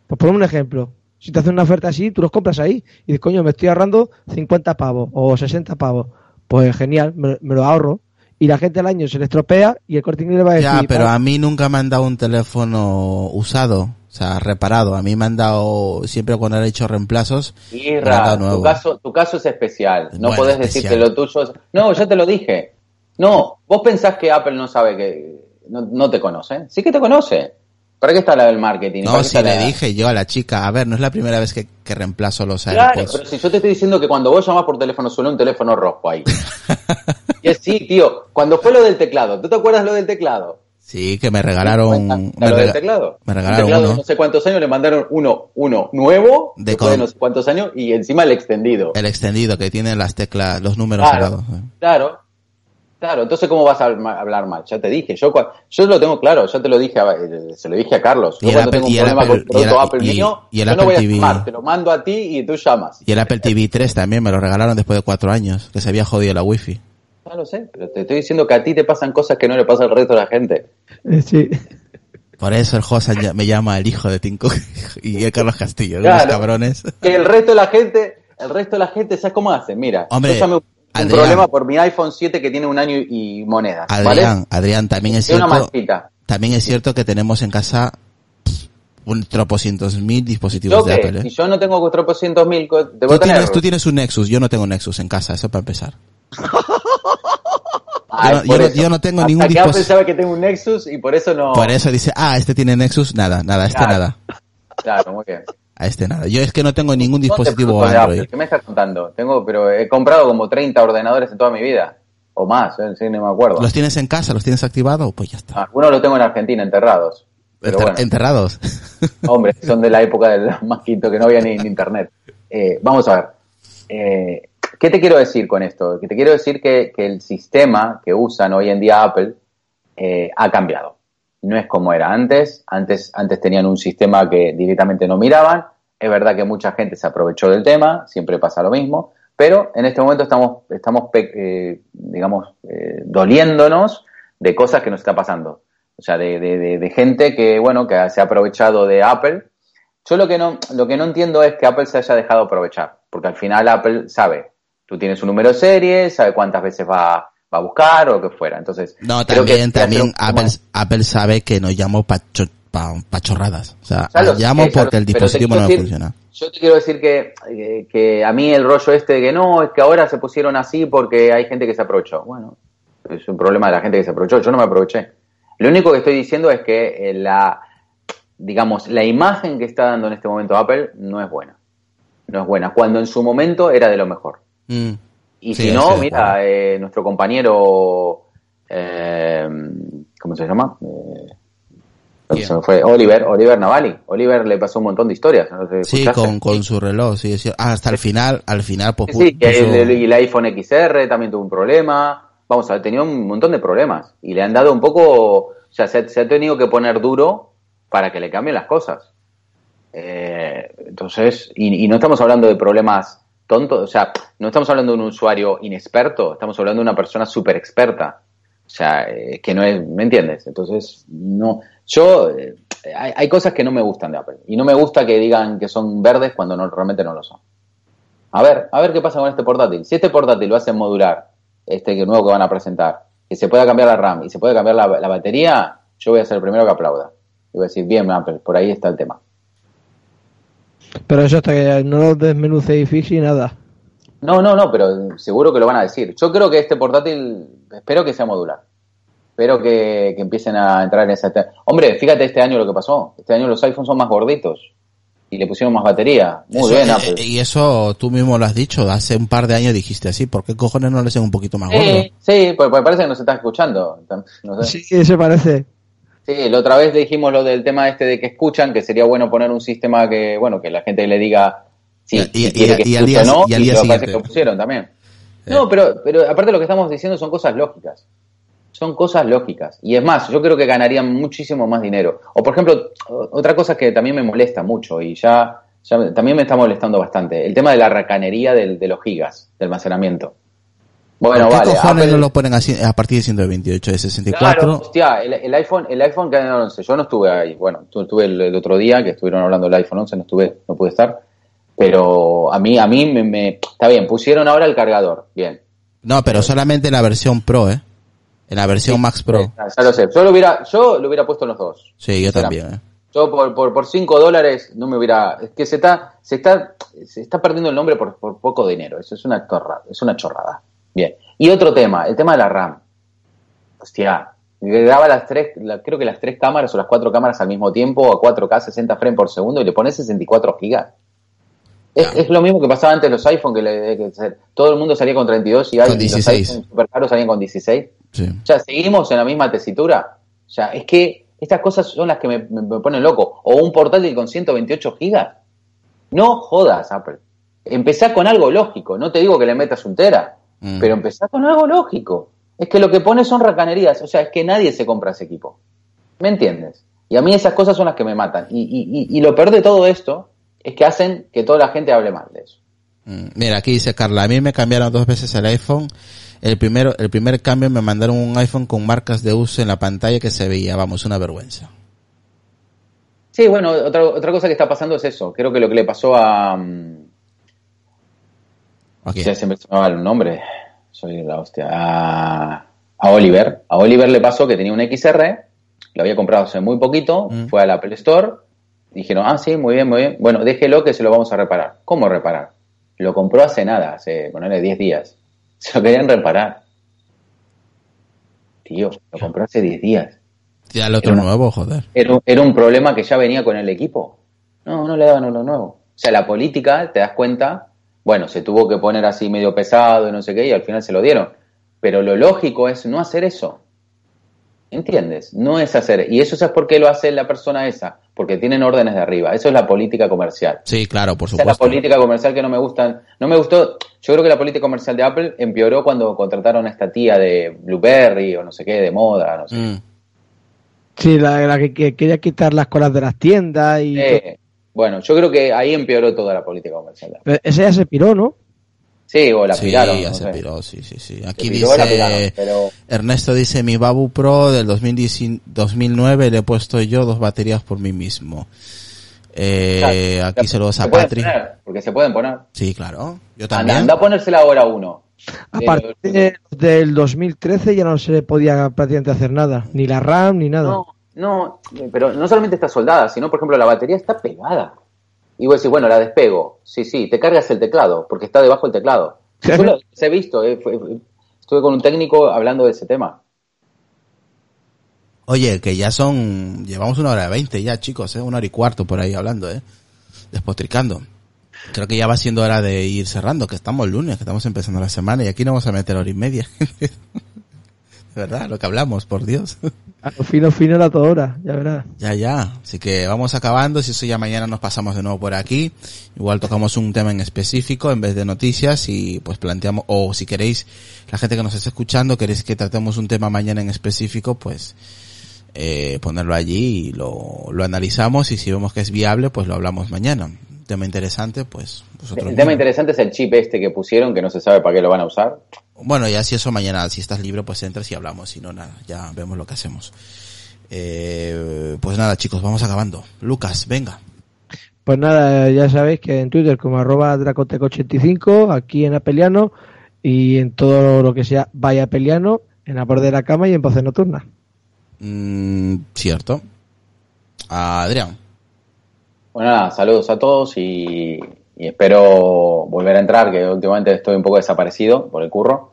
Pues ponme un ejemplo. Si te hacen una oferta así, tú los compras ahí. Y dices, coño, me estoy ahorrando 50 pavos o 60 pavos. Pues genial, me, me lo ahorro. Y la gente al año se le estropea y el corte inglés va a decir, Ya, pero "Vale, a mí nunca me han dado un teléfono usado, o sea, reparado. A mí me han dado, siempre cuando han hecho reemplazos, Irra, tu caso, tu caso es especial. No Bueno, podés decir especial. que lo tuyo es... No, ya te lo dije. No, vos pensás que Apple no sabe que... No, no te conoce. Sí que te conoce. ¿Para qué está la del marketing? ¿Para No, si le la- dije yo a la chica, a ver, no es la primera vez que, que reemplazo los Claro, AirPods. pero si yo te estoy diciendo que cuando vos llamás por teléfono suena un teléfono rojo ahí. [laughs] y es sí, tío. Cuando fue lo del teclado, ¿tú te acuerdas lo del teclado? Sí, que me regalaron, ¿Te me, lo del rega- teclado? me regalaron teclado de no sé cuántos años le mandaron uno, uno nuevo, De de no sé cuántos años, y encima el extendido. el extendido que tiene las teclas, los números Claro, al lado. claro, claro. Entonces, ¿cómo vas a hablar mal? Ya te dije. Yo, yo lo tengo claro. Ya te lo dije, a- eh, se lo dije a Carlos. Y el Apple- tengo un y el problema Apple- con producto y el- Apple y- mío, y el yo no Apple voy a TV. llamar. Te lo mando a ti y tú llamas. Y el Apple TV 3 también me lo regalaron después de cuatro años, que se había jodido la wifi. Ya lo sé, pero te estoy diciendo que a ti te pasan cosas que no le pasa al resto de la gente. eh, sí. Por eso el Josan me llama el hijo de Tinko y el Carlos Castillo, ¿no? Claro. los cabrones. Que el resto de la gente, el resto de la gente, ¿sabes cómo hace? Mira, Hombre, yo llamé un Adrián. problema por mi iPhone 7 que tiene un año y monedas, ¿vale? Adrián, Adrián, también es una cierto, también es cierto que tenemos en casa un tropocientos mil dispositivos ¿Yo de? Apple. ¿eh? Y yo no tengo 400 mil, debo Tú tener. tienes, tú tienes un Nexus, yo no tengo Nexus en casa, eso para empezar. Ay, yo no- yo yo tengo Hasta ningún que dispos- Apple sabe que tengo un Nexus y por eso no. Por eso dice, ah, este tiene Nexus, nada, nada, este Claro. nada. Claro, muy bien. A este nada. Yo es que no tengo ningún ¿Dónde dispositivo? Android. ¿Qué me estás contando? Tengo, pero he comprado como 30 ordenadores en toda mi vida. O más, ¿eh? sí, no me acuerdo. ¿Los tienes en casa? ¿Los tienes activados? Pues ya está. Algunos los tengo en Argentina enterrados. Pero Enter- bueno. Enterrados. [laughs] Hombre, son de la época del [laughs] maquito que no había ni, ni internet. Eh, vamos a ver. Eh, ¿Qué te quiero decir con esto? Que te quiero decir que, el sistema que usan hoy en día Apple eh, ha cambiado. No es como era antes. Antes, antes tenían un sistema que directamente no miraban. Es verdad que mucha gente se aprovechó del tema, siempre pasa lo mismo. Pero en este momento estamos, estamos eh, digamos, eh, doliéndonos de cosas que nos está pasando. O sea, de- de gente que, bueno, que se ha aprovechado de Apple. Yo lo que no, lo que no entiendo es que Apple se haya dejado aprovechar, porque al final Apple sabe, tú tienes un número de serie, sabe cuántas veces va, va a buscar o lo que fuera. Entonces, No, que también, que también Apple, Apple sabe que no llamo pacho, pa- pachorradas. O sea, sé, llamo porque el dispositivo no decir- funciona. Yo te quiero decir que, eh, que a mí el rollo este de que no, es que ahora se pusieron así porque hay gente que se aprovechó. Bueno, es un problema de la gente que se aprovechó. Yo no me aproveché. Lo único que estoy diciendo es que eh, la, digamos, la imagen que está dando en este momento Apple no es buena. no es buena, cuando en su momento era de lo mejor. Mm. Y Sí, si no, mira, eh, nuestro compañero, eh, ¿cómo se llama? Eh, fue Oliver, Oliver Navali. Oliver le pasó un montón de historias. ¿no? ¿Te Sí, con, con su reloj, sí, sí. Ah, hasta el final, al final, pues Sí, que puso- el, el- iPhone XR también tuvo un problema. Vamos a ver, tenía un montón de problemas. Y le han dado un poco, o sea, se, ha- se ha tenido que poner duro para que le cambien las cosas. Eh, entonces, y, y no estamos hablando de problemas tontos, o sea, no estamos hablando de un usuario inexperto, estamos hablando de una persona súper experta. O sea, eh, que no es, ¿me entiendes? Entonces, no, yo, eh, hay, hay cosas que no me gustan de Apple. Y no me gusta que digan que son verdes cuando no, realmente no lo son. A ver, a ver qué pasa con este portátil. Si este portátil lo hacen modular, este nuevo que van a presentar, que se pueda cambiar la RAM y se puede cambiar la, la batería, yo voy a ser el primero que aplauda. Y voy a decir, bien, Apple, por ahí está el tema. Pero eso hasta que no lo desmenuce y nada. No, no, no, pero seguro que lo van a decir. Yo creo que este portátil, espero que sea modular. Espero que, que empiecen a entrar en ese... te- Hombre, fíjate este año lo que pasó. Este año los iPhones son más gorditos. Y le pusieron más batería. Muy Eso, bien, eh, Apple. Y eso tú mismo lo has dicho, hace un par de años dijiste así, ¿por qué cojones no le hacen un poquito más gordo? Sí, sí, pues, pues parece que nos está escuchando. No sé. Sí, se parece. Sí, la otra vez dijimos lo del tema este de que escuchan, que sería bueno poner un sistema que, bueno, que la gente le diga si, Y- quiere que y al día- o no, y al día siguiente. lo pusieron también. Eh. No, pero, pero aparte lo que estamos diciendo son cosas lógicas. Son cosas lógicas. Y es más, yo creo que ganarían muchísimo más dinero. O por ejemplo, otra cosa que también me molesta mucho y ya, también me está molestando bastante, el tema de la racanería del- de los gigas de almacenamiento. Bueno, ¿Por qué vale. cojones Apple- no lo ponen así a partir de 128, de 64? Claro, hostia, el, el iPhone, el iPhone que no sé, yo no estuve ahí. Bueno, tu- estuve el, el otro día que estuvieron hablando del iPhone 11, no estuve, no pude estar. Pero a mí, a mí me, me- está bien. Pusieron ahora el cargador, bien. No, pero solamente en la versión Pro, ¿eh? En la versión Max Pro. Ya, lo sé. Yo lo hubiera, yo lo hubiera puesto en los dos. Sí, yo también, ¿eh? Yo por, por, por 5 dólares no me hubiera... Es que se está, se está, se está perdiendo el nombre por, por poco dinero. Eso es una chorrada. Es una chorrada. Bien. Y otro tema, el tema de la RAM. Hostia, graba las tres, la- creo que las tres cámaras o las cuatro cámaras al mismo tiempo a 4K 60 frames por segundo y le pones 64 gigas. Es, lo mismo que pasaba antes los iPhone, que, le- que todo el mundo salía con 32 y, Con hay- y los 16. iPhone super caros salían con 16. Sí. O sea, seguimos en la misma tesitura. O sea, es que estas cosas son las que me, me- me ponen loco. O un portátil con 128 gigas. No jodas, Apple. Empezá con algo lógico. No te digo que le metas un tera, Mm. pero empezá con algo lógico. Es que lo que pones son racanerías. O sea, es que nadie se compra ese equipo. ¿Me entiendes? Y a mí esas cosas son las que me matan. Y, y- y- y lo peor de todo esto es que hacen que toda la gente hable mal de eso. Mm, Mira, aquí dice Carla, a mí me cambiaron dos veces el iPhone. El primero, el primer cambio me mandaron un iPhone con marcas de uso en la pantalla que se veía, vamos, una vergüenza. Sí, bueno, otra, otra cosa que está pasando es eso. Creo que lo que le pasó a... Aquí. Ya siempre se me va el nombre. Soy la hostia. A, a Oliver. A Oliver le pasó que tenía un XR, lo había comprado hace muy poquito, Mm. fue al Apple Store, dijeron, ah, sí, muy bien, muy bien. Bueno, déjelo que se lo vamos a reparar. ¿Cómo reparar? Lo compró hace nada, hace, ponerle 10 días. [laughs] Se lo querían reparar. Tío, lo compró hace 10 días. Ya el otro una- nuevo, joder. Era, un- era un problema que ya venía con el equipo. No, no le daban uno nuevo. O sea, la política, te das cuenta, bueno, se tuvo que poner así medio pesado y no sé qué, y al final se lo dieron. Pero lo lógico es no hacer eso. ¿Entiendes? No es hacer. Y eso es por qué lo hace la persona esa. Porque tienen órdenes de arriba. Eso es la política comercial. Sí, claro, por Esa es la supuesto. política comercial que no me gustan. No me gustó. Yo creo que la política comercial de Apple empeoró cuando contrataron a esta tía de Blueberry o no sé qué, de moda, no sé. Mm. Sí, la, la que, que quería quitar las colas de las tiendas y... Eh, bueno, yo creo que ahí empeoró toda la política comercial. Pero Ese ya se piró, ¿no? Sí, o la sí, piraron. ya no se sé. piró, sí, sí, sí. Aquí piró piraron, dice, pero Ernesto dice, mi Babu Pro del 2010 2009 le he puesto yo dos baterías por mí mismo. Eh, Claro, aquí se- saludos a Patri. poner, porque se pueden poner. Sí, claro. Yo Anda, también. anda a ponérsela ahora uno. A Eh, partir de- del 2013 ya no se le podía prácticamente hacer nada. Ni la RAM, ni nada. No, no, pero no solamente está soldada, sino, por ejemplo, la batería está pegada. Y vos decís, bueno, la despego. Sí, sí, te cargas el teclado, porque está debajo del teclado. [laughs] Yo lo he visto, eh, fue- estuve con un técnico hablando de ese tema. Oye, que ya son, llevamos una hora veinte ya, chicos, eh, una hora y cuarto por ahí hablando, eh, despotricando. Creo que ya va siendo hora de ir cerrando, que estamos lunes, que estamos empezando la semana y aquí no vamos a meter hora y media. [laughs] verdad, lo que hablamos, por Dios. A lo fino, fino la toda hora, ya verás. Ya, ya. Así que vamos acabando. Si eso ya mañana nos pasamos de nuevo por aquí. Igual tocamos un tema en específico en vez de noticias y pues planteamos, o si queréis, la gente que nos está escuchando, queréis que tratemos un tema mañana en específico, pues eh, ponerlo allí y lo, lo analizamos y si vemos que es viable, pues lo hablamos mañana. Tema interesante, pues vosotros El tema interesante es el chip este que pusieron, que no se sabe para qué lo van a usar. Bueno, ya si eso mañana, si estás libre, pues entras y hablamos. Si no, nada, ya vemos lo que hacemos. Eh, pues nada, chicos, vamos acabando. Lucas, venga. Pues nada, ya sabéis que en Twitter como arroba dracoteco85, aquí en Apeliano y en todo lo que sea Vaya Apeliano, en la borde de la cama y en Voces Nocturna. Mm, cierto. Adrián. Bueno, nada, saludos a todos y, y espero volver a entrar, que últimamente estoy un poco desaparecido por el curro.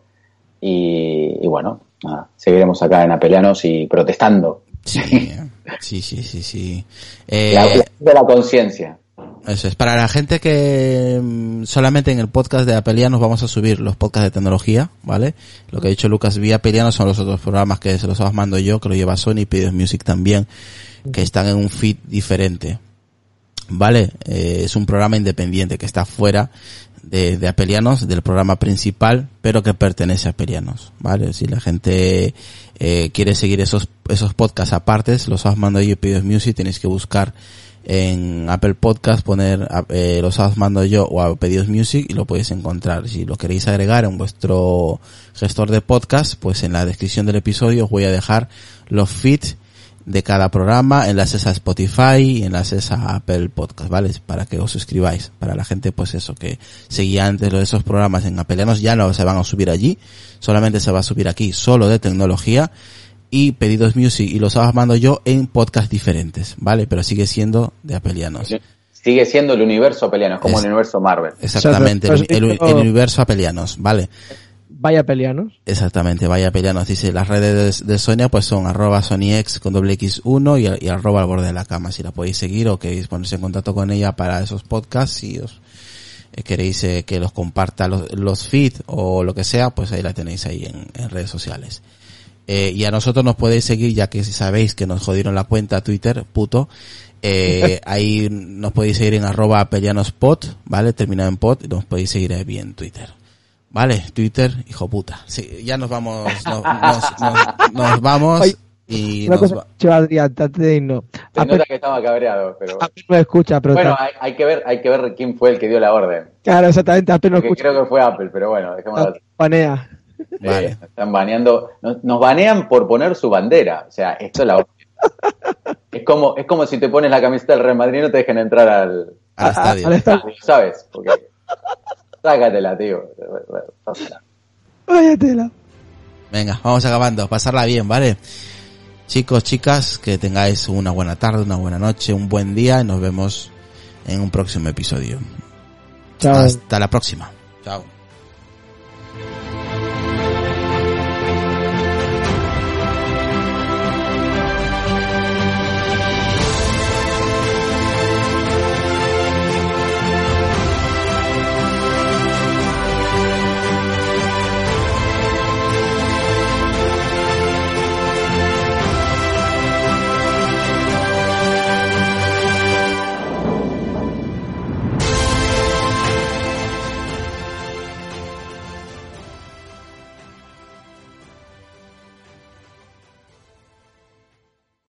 Y, y bueno, nada, seguiremos acá en Apelianos y protestando. [laughs] Sí, sí, sí, sí, sí. Eh, La, de la conciencia. Eso es. Para la gente que mm, solamente en el podcast de Apelianos vamos a subir los podcasts de tecnología, ¿vale? Lo que ha dicho Lucas vía Apelianos son los otros programas que se los mando yo, que lo lleva Sony, Pedidos Music también, que están en un feed diferente. ¿Vale? Eh, es un programa independiente que está fuera de, de Apelianos, del programa principal, pero que pertenece a Apelianos, ¿vale? Si la gente eh, quiere seguir esos, esos podcasts apartes, los os mando yo Pedidos Music, tenéis que buscar en Apple Podcast, poner eh, los os mando yo o a Pedidos Music y lo podéis encontrar. Si lo queréis agregar en vuestro gestor de podcast, pues en la descripción del episodio os voy a dejar los feeds de cada programa, enlaces a Spotify, enlaces a Apple Podcast, ¿vale? Para que os suscribáis. Para la gente, pues eso, que seguía antes de esos programas en Apelianos, ya no se van a subir allí. Solamente se va a subir aquí, solo de tecnología. Y Pedidos Music y los sábados mando yo en podcast diferentes, ¿vale? Pero sigue siendo de Apelianos. Sigue siendo el universo Apeliano, es como Es- el universo Marvel. Exactamente, el, el universo Apelianos, ¿vale? Vaya Apelianos. Exactamente, vaya Pelianos dice, las redes de, de Sonia pues son arroba SonyX con doble X1 y, y arroba al borde de la cama, si la podéis seguir o queréis ponerse en contacto con ella para esos podcasts, si os eh, queréis eh, que los comparta los, los feed o lo que sea, pues ahí la tenéis ahí en, en redes sociales. Eh, y a nosotros nos podéis seguir, ya que si sabéis que nos jodieron la cuenta Twitter, puto, eh, [laughs] ahí nos podéis seguir en arroba pelianospot, ¿vale? Terminado en pot, y nos podéis seguir ahí en Twitter. Vale, Twitter, hijo puta. Sí, ya nos vamos, nos, nos- nos- nos vamos Oye, y Una nos cosa, va- che, Adrián, antes de irnos. Se Apple, nota que estaba cabreado, pero... Apple no escucha, pero Bueno, hay, hay que ver, hay que ver quién fue el que dio la orden. claro, exactamente, Apple no Porque escucha. creo que fue Apple, pero bueno, dejémoslo. Vale. Eh, nos están baneando, nos, nos banean por poner su bandera. O sea, esto es la [laughs] Es como, es como si te pones la camiseta del Real Madrid y no te dejen entrar al, al estadio. al estadio. ¿sabes? Porque sácatela, tío. Pásala. Vaya tela. Venga, vamos acabando, pasarla bien, ¿vale? Chicos, chicas, que tengáis una buena tarde, una buena noche, un buen día y nos vemos en un próximo episodio. Chao. Hasta la próxima. Chao.